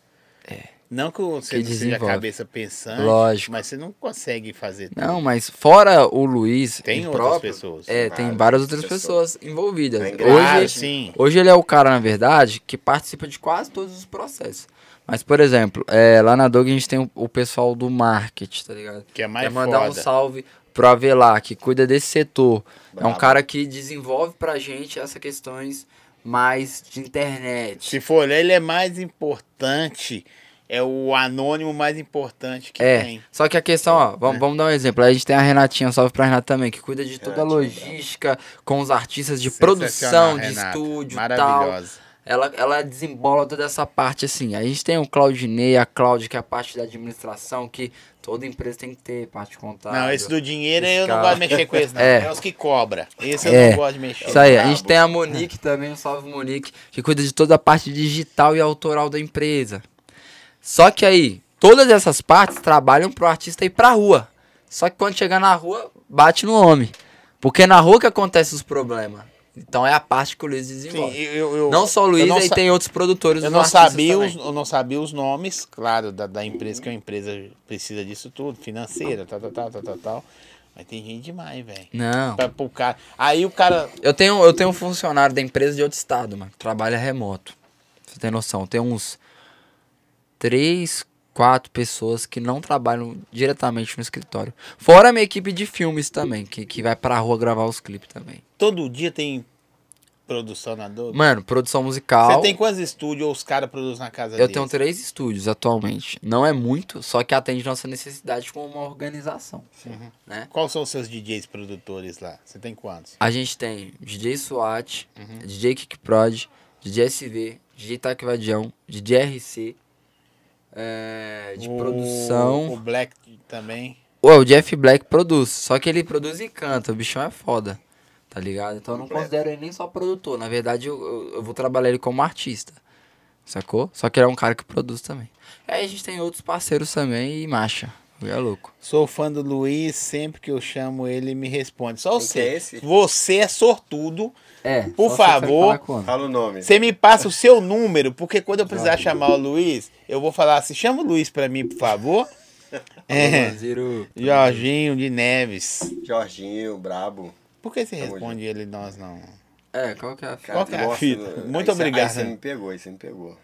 Não que você Que não seja a cabeça pensante, Lógico. mas você não consegue fazer tudo. Não, mas fora o Luiz. Tem em outras próprio, pessoas. É, Várias tem várias outras outras pessoas, envolvidas. A Hoje, sim. hoje ele é o cara, na verdade, que participa de quase todos os processos. Mas, por exemplo, é, lá na Dog a gente tem o, o pessoal do marketing, tá ligado? Que é mais Quer mandar um foda. salve pro Avelar, que cuida desse setor. É um cara que desenvolve pra gente essas questões mais de internet. Se for olhar, ele é mais importante. É o anônimo mais importante que É, tem. só que a questão, ó, vamos, vamos dar um exemplo. Aí a gente tem a Renatinha, salve pra Renata também, que cuida de toda a logística com os artistas de produção, de Renata. estúdio e tal. Maravilhosa. Ela, ela desembola toda essa parte assim. A gente tem o Claudinei, a Cláudia, que é a parte da administração, que toda empresa tem que ter, parte contábil. Não, esse do dinheiro eu não Fiscal. gosto de mexer com esse, não. É. É, os que cobra. Esse eu É. não gosto de mexer. Isso aí, a gente Brabo. tem a Monique também, um salve Monique, que cuida de toda a parte digital e autoral da empresa. Só que aí, todas essas partes trabalham pro artista ir pra rua. Só que quando chegar na rua, bate no homem. Porque é na rua que acontecem os problemas. Então é a parte que o Luiz Sim, desenvolve. eu, eu- não só o Luiz, aí tem outros produtores. Eu não, sabia os, eu não sabia os nomes, claro, da, da empresa, que uma empresa precisa disso tudo, financeira, tal, tal, tal, tal, tal, tal. Mas tem gente demais, velho. Não. Pra- pro cara. Aí o cara. Eu tenho, eu tenho um funcionário da empresa de outro estado, mano. que Trabalha remoto. Você tem noção? Tem uns três, quatro pessoas que não trabalham diretamente no escritório. Fora a minha equipe de filmes também, que, que vai pra rua gravar os clipes também. Todo dia tem produção na Doug. Mano, produção musical. Você tem quantos estúdios ou os caras produzem na casa Eu deles? tenho três estúdios atualmente. Não é muito, só que atende nossa necessidade como uma organização. Né? Quais são os seus DJs produtores lá? Você tem quantos? A gente tem DJ SWAT, DJ Kick Prod, DJ SV, DJ Taque Vadião, DJ RC, é, de O- produção. O Black também. Ué, o Jeff Black produz, só que ele produz e canta, o bichão é foda, tá ligado? Então eu não considero ele nem só produtor, na verdade eu, eu, eu vou trabalhar ele como artista, sacou? Só que ele é um cara que produz também. Aí a gente tem outros parceiros também e marcha, é louco. Sou fã do Luiz, sempre que eu chamo ele me responde. Só Quem você. é esse? Você é sortudo. É, Por favor. o. Fala o nome. Você me passa o seu número, porque quando eu precisar chamar o Luiz, eu vou falar assim: chama o Luiz pra mim, por favor. É. Jorginho de Neves. Jorginho, brabo. Por que você Tamo responde ele e nós não? É, qual que é a Cara, Qual que é a fita? do- Muito aí cê- obrigado. Aí você me pegou, aí você me pegou.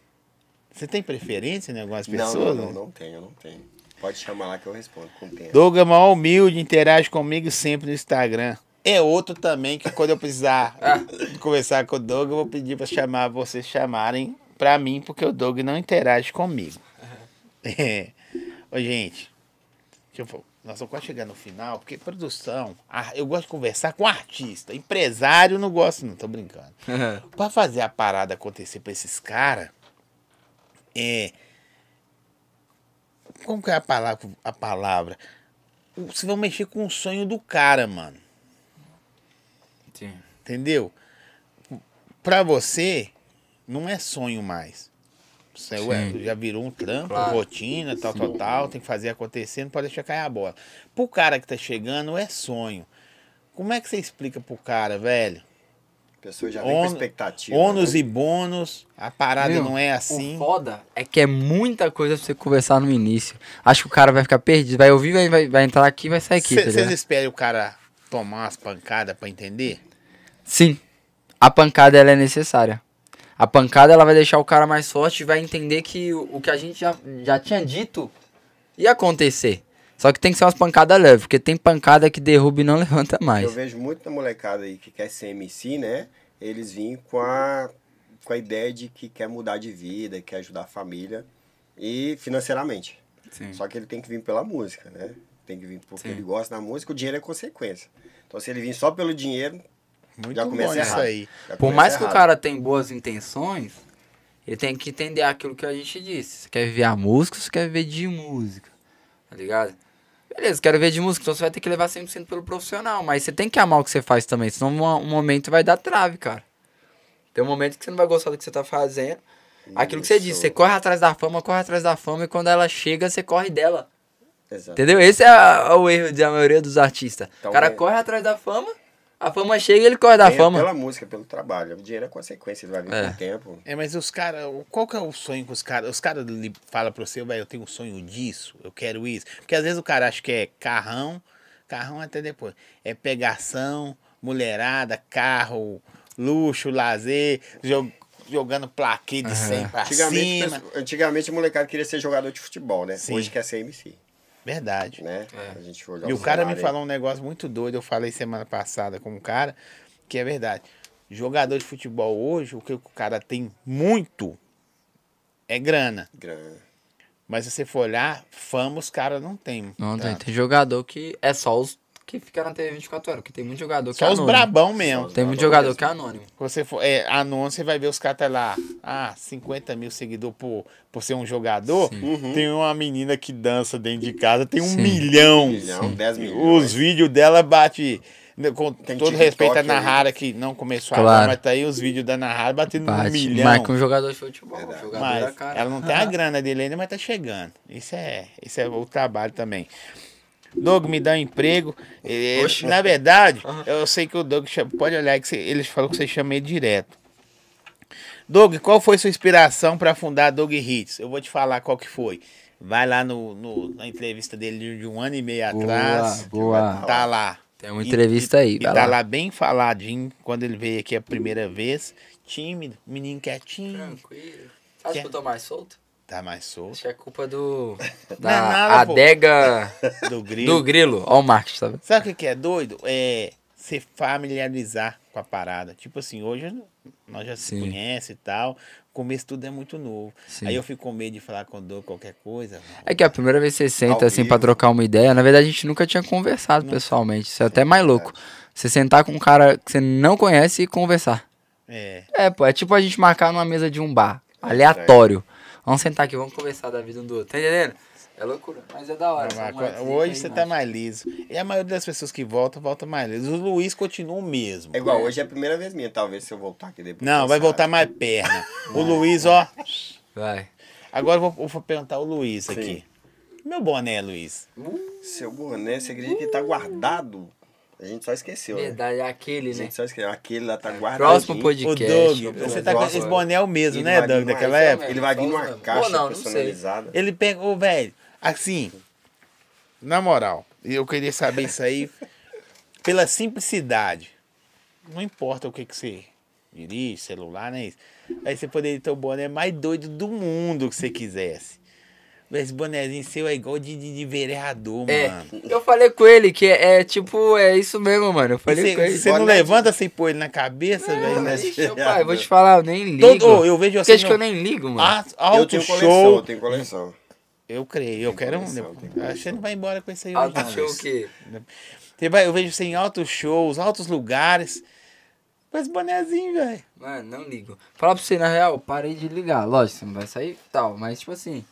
Você tem preferência em algumas Não, pessoas? não, não, não tenho, não tenho. Pode chamar lá que eu respondo com tempo. Douglas é maior humilde, interage comigo sempre no Instagram. É outro também que quando eu precisar conversar com o Doug, eu vou pedir pra chamar vocês chamarem pra mim, porque o Doug não interage comigo. É. Ô, gente, deixa eu, nós estamos quase chegando no final, porque produção, eu gosto de conversar com artista. Empresário não gosto, não, tô brincando. Pra fazer a parada acontecer pra esses caras, é. Como que é a palavra? A palavra? Vocês vão mexer com o sonho do cara, mano. Sim. Entendeu? Pra você, não é sonho mais. Você ué, Sim. já virou um trampo, Claro. rotina, tal, tal, tal, tem que fazer acontecer, não pode deixar cair a bola. Pro cara que tá chegando, é sonho. Como é que você explica pro cara, velho? A pessoa já vem com Ônus- expectativa. Ônus né? e bônus, a parada Meu, não é O assim. foda é que é muita coisa pra você conversar no início. Acho que o cara vai ficar perdido. Vai ouvir, vai, vai, vai entrar aqui e vai sair aqui, tá Vocês ligado? esperam o cara tomar umas pancadas pra entender? Sim. A pancada ela é necessária. A pancada ela vai deixar o cara mais forte e vai entender que o, o que a gente já, já tinha dito ia acontecer. Só que tem que ser umas pancadas leves, porque tem pancada que derruba e não levanta mais. Eu vejo muito na molecada aí que quer ser MC, né? Eles vêm com a, com a ideia de que quer mudar de vida, quer ajudar a família e financeiramente. Sim. Só que ele tem que vir pela música, né? Tem que vir porque Sim. ele gosta da música, o dinheiro é consequência. Então se ele vir só pelo dinheiro, Muito Já bom começa isso errado. aí. já Por mais que o errado. cara tenha boas intenções, ele tem que entender aquilo que a gente disse. Você quer viver a música ou você quer viver de música? Tá ligado? Beleza, quero ver de música, então você vai ter que levar 100% pelo profissional. Mas você tem que amar o que você faz também, senão um, um momento vai dar trave, cara. Tem um momento que você não vai gostar do que você tá fazendo. Aquilo que você disse, você corre atrás da fama, corre atrás da fama, e quando ela chega, você corre dela. Exato. Entendeu? Esse é a- o erro da maioria dos artistas. Então, o cara é- corre atrás da fama, A fama chega e ele corre da Vem fama. Pela música, pelo trabalho. O dinheiro é consequência, ele vai vir É. com o tempo. É, mas os caras, qual que é o sonho que os caras. Os caras falam pra você, velho, eu tenho um sonho disso, eu quero isso. Porque às vezes o cara acha que é carrão, carrão até depois. É pegação, mulherada, carro, luxo, lazer, jo- jogando de 100 pra Antigamente, cima. antigamente o molecado queria ser jogador de futebol, né? Sim. Hoje quer ser MC, Verdade. né? É. A gente foi olhar E o cara me salários falou um negócio muito doido, eu falei semana passada com um cara, que é verdade. Jogador de futebol hoje, o que o cara tem muito é grana. aí, grana. Mas se você for olhar, fama os caras não tem. Não, tem, tanto. tem jogador que é só os que fica na TV 24 horas, porque tem muito jogador que Só é os anônimo. brabão mesmo. Tem muito Jogador mesmo. que é anônimo. Você for é, anônimo, você vai ver os caras tá lá. Ah, 50 mil seguidores por, por ser um jogador. Tem uma menina que dança dentro de casa, tem um Sim. milhão. Um milhão, 10 milhões. Os vídeos dela bate. né, Com Tem todo respeito à aí. Nahara, que não começou Claro. agora, mas tá aí os vídeos da Nahara batendo um Bate. milhão. Mas com jogador de futebol, Verdade. jogador Mas da cara. ela não tem a grana dele ainda, mas tá chegando. Isso é, isso é o trabalho também. Doug me dá um emprego. Eh, Oxe. na verdade, eu sei que o Doug chama- pode olhar que você- ele falou que você chama ele direto. Doug, qual foi sua inspiração para fundar a Doug Hits? Eu vou te falar qual que foi. Vai lá no, no- na entrevista dele de- um ano e meio Boa, atrás. boa. Tá lá. Tem uma entrevista e- aí, E tá lá. lá bem faladinho quando ele veio aqui a primeira vez. Tímido, menino quietinho. Tranquilo. Sabe Quer- que eu tô mais solto? Tá mais solto. Acho que é culpa do. Não é Da nada, pô. adega Do grilo. do grilo. Ó o marketing, tá vendo? Sabe o que, é doido? É se familiarizar com a parada. Tipo assim, hoje nós já se Sim. conhece e tal. O começo tudo é muito novo. Sim. Aí eu fico com medo de falar com o Doug qualquer coisa. É que a primeira vez que você senta assim pra trocar uma ideia, na verdade a gente nunca tinha conversado pessoalmente. Isso é até mais louco. Você sentar com um cara que você não conhece e conversar. É. É, pô, é tipo a gente marcar numa mesa de um bar, aleatório. Vamos sentar aqui, vamos conversar da vida um do outro. Tá entendendo? É loucura, mas é da hora. Hoje você tá mais liso. E a maioria das pessoas que voltam, volta mais liso. O Luiz continua o mesmo. É igual, hoje é a primeira vez minha, talvez, se eu voltar aqui depois. Não, vai voltar mais perna. O Luiz, ó. Vai. Agora eu vou, vou perguntar o Luiz Sim. aqui. Meu boné, Luiz. Seu boné, você acredita que tá guardado? A gente só esqueceu, né? Verdade, é aquele, A né? gente só esqueceu. Aquele lá tá guardado. Próximo O podcast. Doug, Próximo você tá com esse boné é o mesmo, né, Doug, daquela é o época? Ele vai vir numa caixa não, personalizada. Ele pega, ô, velho, assim, na moral, eu queria saber isso aí pela simplicidade. Não importa o que que você dirige, celular, né? isso. Aí você poderia ter o boné mais doido do mundo que você quisesse. Mas Esse bonézinho seu é igual de, de, de vereador, É, mano. eu falei com ele que é, é tipo, é isso mesmo, mano. Eu falei com Você ele. você não levanta sem pôr ele na cabeça, velho? né? Meu pai, vou te falar, eu nem ligo. Todo, eu vejo assim. acho que eu no- nem ligo, mano. Ah, Eu Alto tenho coleção, show. eu tenho coleção. Eu creio, eu quero um. coleção, tem Acho que coleção. você não vai embora com isso aí hoje, Alto show o quê? Você vai, eu vejo você em altos shows, altos lugares. Com esse bonezinho, velho. Mano, não ligo. Falar pra você, na real, parei de ligar. Lógico, você não vai sair e tal, mas tipo assim,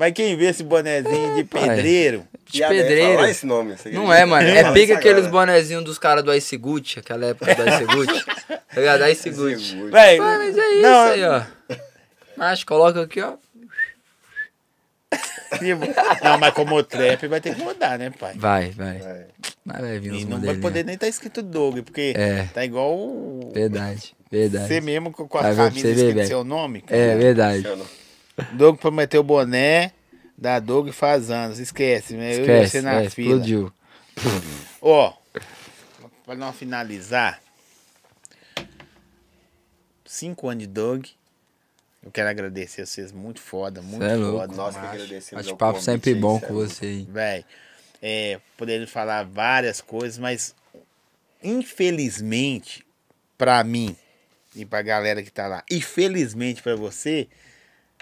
Mas quem vê esse bonezinho de pai. pedreiro, de pedreiro. Esse nome. você Não é, mano. É pica aqueles bonezinhos dos caras do Ice Gucci, aquela época do Ice Gucci. Tá ligado? Ice Gucci. Ah, mas é isso não, aí, ó. Mas coloca aqui, ó. não, mas como o trap vai ter que mudar, né, pai? Vai, vai. É. Mas vai vir uns E não vai poder nem estar escrito Doug, porque É. tá igual o- Verdade, verdade. você mesmo com a Vai camisa escrito velho. seu nome. É verdade. Eu não- Doug prometeu o boné da Doug faz anos. Esquece, né? Eu ia Esquece, ser na é, fila. explodiu. Ó, pra não finalizar, cinco anos de Doug. Eu quero agradecer a vocês, muito foda, muito é louco. foda. Nós que agradecemos. Bate-papo convite sempre aí, bom é com você aí. Véi, é, podendo falar várias coisas, mas infelizmente, pra mim e pra galera que tá lá, e felizmente pra você,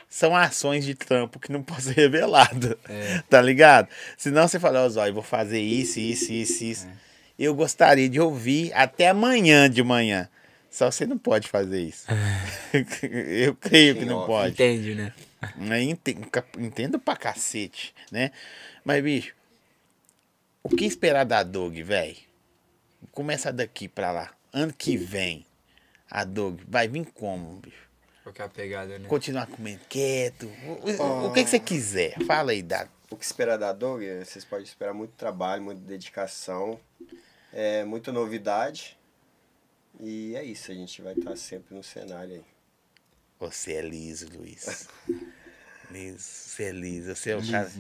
são ações de trampo que não podem ser reveladas. É. Tá ligado? Senão você fala, ó, Zóio, vou fazer isso, isso, isso, isso. É. Eu gostaria de ouvir até amanhã de manhã. Só você não pode fazer isso. Eu creio que não pode. Entende, né? Né? Entendo pra cacete, né? Mas, bicho, o que esperar da Dog, velho? Começa daqui pra lá. Ano que vem, a Dog vai vir como, bicho? Qual que é a pegada, né? Continuar comendo quieto? O, o- que, que você quiser? Fala aí, da. O que esperar da Dog, vocês podem esperar muito trabalho, muita dedicação. É muita novidade. E é isso, a gente vai estar sempre no cenário aí. Você é liso, Luiz. liso, você é liso. Você é o cara.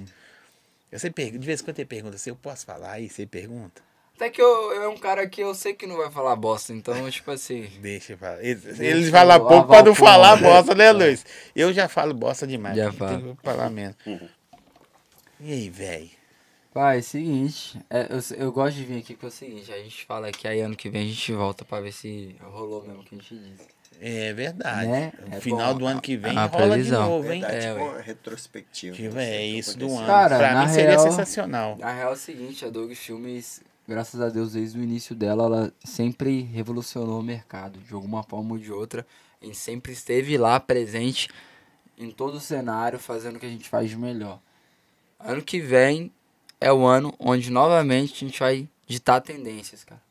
Eu sempre pergunto, de vez em quando ele pergunta assim, eu posso falar aí? Você pergunta? Até que eu, eu é um cara que eu sei que não vai falar bosta, então, tipo assim. Deixa eu falar. Eles, eles falam pouco pra não falar bosta, né, Luiz? Eu já falo bosta demais. Já falo. falar menos. E aí, velho? Pai, é seguinte, é, eu, eu gosto de vir aqui porque é o seguinte, a gente fala que aí ano que vem a gente volta pra ver se rolou mesmo o que a gente disse. É verdade. Né? No É final bom. do ano que vem A rola previsão. de novo, hein? Verdade, É, tipo retrospectiva. Que, é que isso do ano. Cara, pra mim seria real- sensacional. Na real é o seguinte, a Dog Filmes, graças a Deus, desde o início dela, ela sempre revolucionou o mercado, de alguma forma ou de outra. A gente sempre esteve lá presente em todo o cenário, fazendo o que a gente faz de melhor. Ano que vem é o ano onde novamente a gente vai ditar tendências, cara.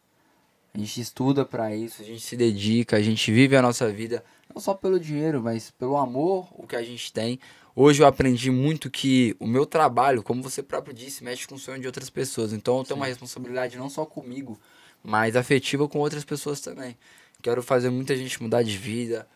A gente estuda pra isso, a gente se dedica, a gente vive a nossa vida, não só pelo dinheiro, mas pelo amor, o que a gente tem. Hoje eu aprendi muito que o meu trabalho, como você próprio disse, mexe com o sonho de outras pessoas. Então eu tenho uma responsabilidade não só comigo, mas afetiva com outras pessoas também. Quero fazer muita gente mudar de vida,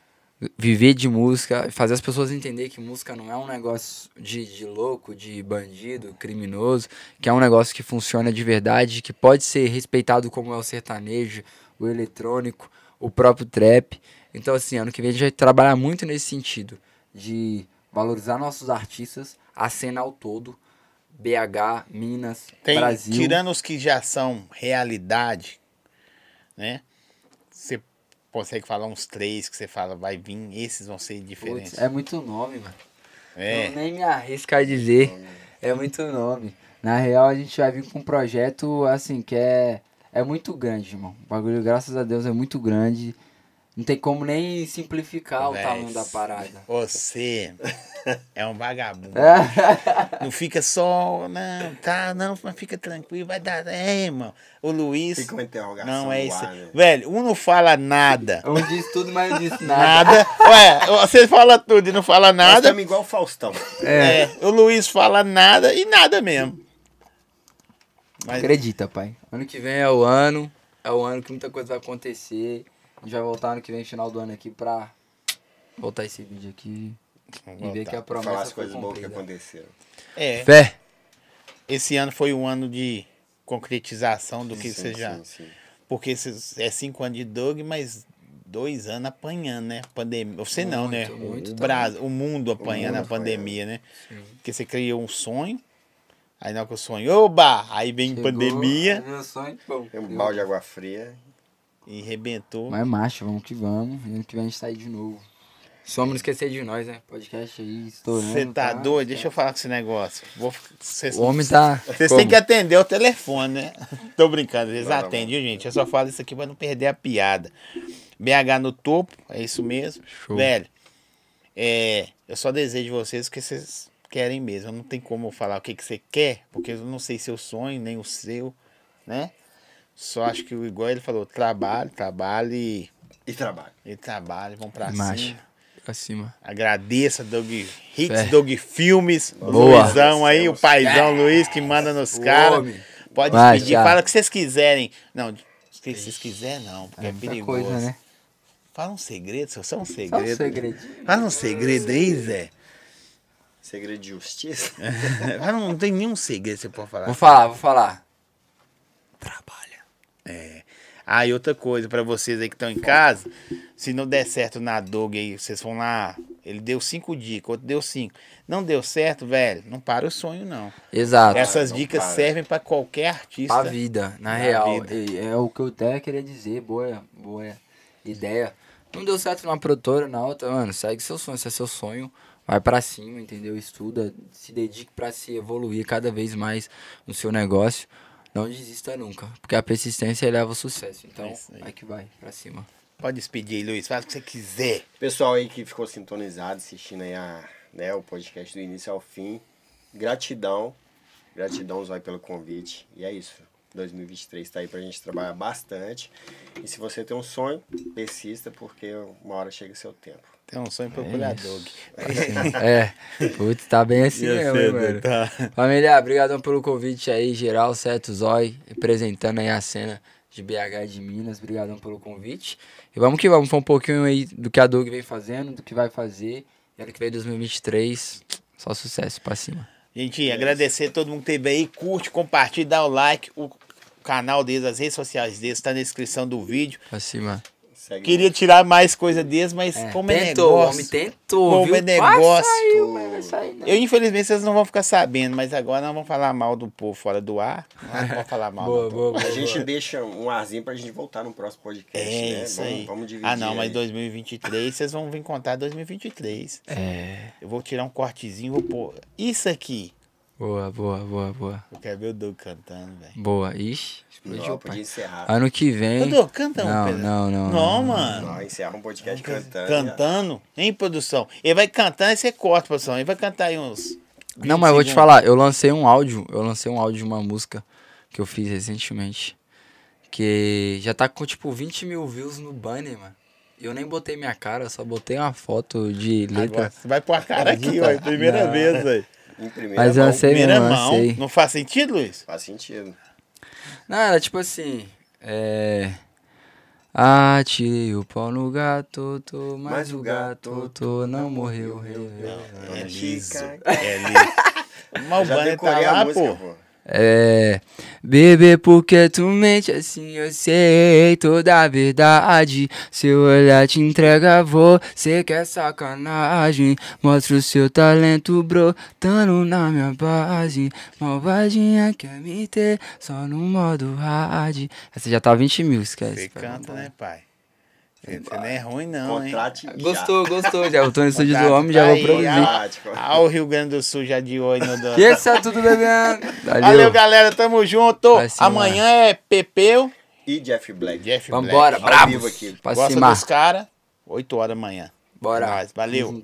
viver de música, fazer as pessoas entender que música não é um negócio de, de louco, de bandido, criminoso, que é um negócio que funciona de verdade, que pode ser respeitado como é o sertanejo, o eletrônico, o próprio trap. Então, assim, ano que vem a gente vai trabalhar muito nesse sentido, de valorizar nossos artistas, a cena ao todo, BH, Minas, Tem, Brasil. tirando os que já são realidade, né? Você consegue falar uns três que você fala, vai vir, esses vão ser diferentes. Putz, é muito nome, mano. É. Eu nem me arrisco a dizer. É muito nome. Na real, a gente vai vir com um projeto, assim, que é, é muito grande, irmão. O bagulho, graças a Deus, é muito grande. Não tem como nem simplificar o tamanho da parada. Você é um vagabundo. É. Não fica só, não, tá, não, mas fica tranquilo, vai dar. É, irmão. O Luiz. Fica uma interrogação Não, é isso. ar, né? Velho, um não fala nada. Um diz tudo, mas não disse nada. Nada. Ué, você fala tudo e não fala Nós nada. estamos igual o Faustão. É. o Luiz fala nada e nada mesmo. Mas Acredita, pai. Ano que vem é o ano. É o ano que muita coisa vai acontecer. A gente vai voltar ano que vem, final do ano aqui, pra voltar esse vídeo aqui e ver que a Falar promessa as foi coisas boas que aconteceram. é, Fé. esse ano foi um ano de concretização do que Sim, você já. sim, sim. Porque é cinco anos de Doug, mas dois anos apanhando, né? Pandemia. Você não, né? Muito, muito o, Brasil, o mundo apanhando mundo a pandemia, né? Sim. Porque você criou um sonho. Aí na hora que eu sonho, oba! Aí vem Chegou, pandemia Meu sonho, pum, Tem um balde de água fria. E rebentou. Mas macho, vamos que vamos. E ano que vem a gente tá aí de novo. Só não esquecer de nós, né? Podcast aí, estourando. Você tá pá. doido? Deixa eu falar com esse negócio. Vou, vocês, O homem tá. Vocês têm que atender o telefone, né? Tô brincando, eles atendem, viu, gente? Eu só falo isso aqui pra não perder a piada. BH no topo, é isso mesmo. Show. Velho, é, eu só desejo de vocês o que vocês querem mesmo. Não tem como eu falar o que, que você quer, porque eu não sei seu sonho, nem o seu, né? Só acho que o igual ele falou, trabalho, trabalho e, E trabalho. e trabalho, vamos pra Macho. cima. Pra cima. Agradeça, Doug Hits, Fé. Doug Filmes, Boa. Luizão aí, o paizão Luiz que manda nos caras. Pode Vai, pedir, fala o que vocês quiserem. Não, o que vocês quiserem não, porque é, É perigoso. coisa, né? Fala um segredo, só, um Só um segredo. Fala um segredo aí, Zé. Segredo de justiça. Fala, não tem nenhum segredo que você pode falar. Vou falar, vou falar. Trabalha. É. Ah, e outra coisa pra vocês aí que estão em casa, se não der certo na Dog aí, vocês vão lá, ele deu cinco dicas, outro deu cinco. Não deu certo, velho, não para o sonho não. Exato. Essas não dicas para. servem pra qualquer artista. Pra vida, na Na real. vida. É, é o que eu até queria dizer, boa, boa ideia. Não deu certo numa produtora, na outra, mano, segue seu sonho, se é seu sonho, vai pra cima, entendeu? Estuda, se dedique pra se evoluir cada vez mais no seu negócio. Não desista nunca, porque a persistência leva ao sucesso. Então, É aí. vai que vai, pra cima. Pode despedir aí, Luiz, fala o que você quiser. Pessoal aí que ficou sintonizado, assistindo aí a, né, o podcast do início ao fim. Gratidão. Gratidão, Zói, pelo convite. E é isso. 2023 tá aí pra gente trabalhar bastante. E se você tem um sonho, persista, porque uma hora chega seu tempo. Tem um sonho procurar Doug. É, putz, tá bem assim Ia mesmo, ser, hein, mano. tá. Família, obrigadão pelo convite aí, geral, certo, Zói, representando aí a cena de BH de Minas, obrigadão pelo convite. E vamos que vamos, foi um pouquinho aí do que a Doug vem fazendo, do que vai fazer, e ano que vem 2023, só sucesso pra cima. Gente, agradecer a todo mundo que esteve aí. Curte, compartilha, dá o like. O canal deles, as redes sociais deles, tá na descrição do vídeo. Pra cima. Segue Queria tirar mais coisa deles, mas como é tentou, o negócio. homem tentou, Como viu? é negócio. Saiu, mas vai sair, não. Eu, infelizmente, vocês não vão ficar sabendo, mas agora nós vamos falar mal do povo fora do ar. Não vamos falar mal. Boa, não. boa, boa. A gente deixa um arzinho pra gente voltar no próximo podcast, É né? isso vamos, aí. vamos dividir. ah, não, mas aí. 2023 vocês vão vir contar 2023. É, Eu vou tirar um cortezinho, vou pôr isso aqui. boa, boa, boa, boa. Eu quero ver o Doug cantando, velho. Boa, ixi, Não, explodiu, podia pai. encerrar. Ano que vem... Doug, canta um Não, pedaço. não, não, Não, não. mano. Não, encerra um podcast cantando. Cantando, em produção. Ele vai cantar e você corta, produção. Ele vai cantar aí uns. Não, 20 mas eu vou te falar, eu lancei um áudio, eu lancei um áudio de uma música que eu fiz recentemente. Que já tá com tipo 20 mil views no banner, mano. E eu nem botei minha cara, só botei uma foto de letra. Agora, você vai pôr a cara aqui, Acredita? ó. Primeira Não. vez, velho. Em primeira Mas eu mão, lancei Primeira mão. lancei. Não faz sentido, Luiz? Faz sentido. Não, era tipo assim. É. Ah, tirei o pau no gato, tô, mas, Mas o o gato, tô, não morreu, morreu. É Dona liso. É liso. Mas o Já banner tá lá, música, pô. pô. É. Bebê, porque tu mente assim, eu sei toda a verdade. Seu olhar te entrega, você quer sacanagem. Mostra o seu talento brotando na minha base. Malvadinha quer me ter só no modo hard. Essa já tá 20 mil, esquece. Você canta, né, pai? Você não é ruim, não, hein? Gostou, gostou. Já tô no estúdio do homem, já vou produzir. ah, Contrate. Ah, o Rio Grande do Sul já de olho no do... E esse é tudo bebendo. Valeu, Valeu. galera. Tamo junto. Amanhã é Pepeu. E Jeff Black. Jeff Vambora, Black. Vivo aqui. Pra Gosta cima. dos caras? 8 horas da manhã. Bora. Nós, valeu.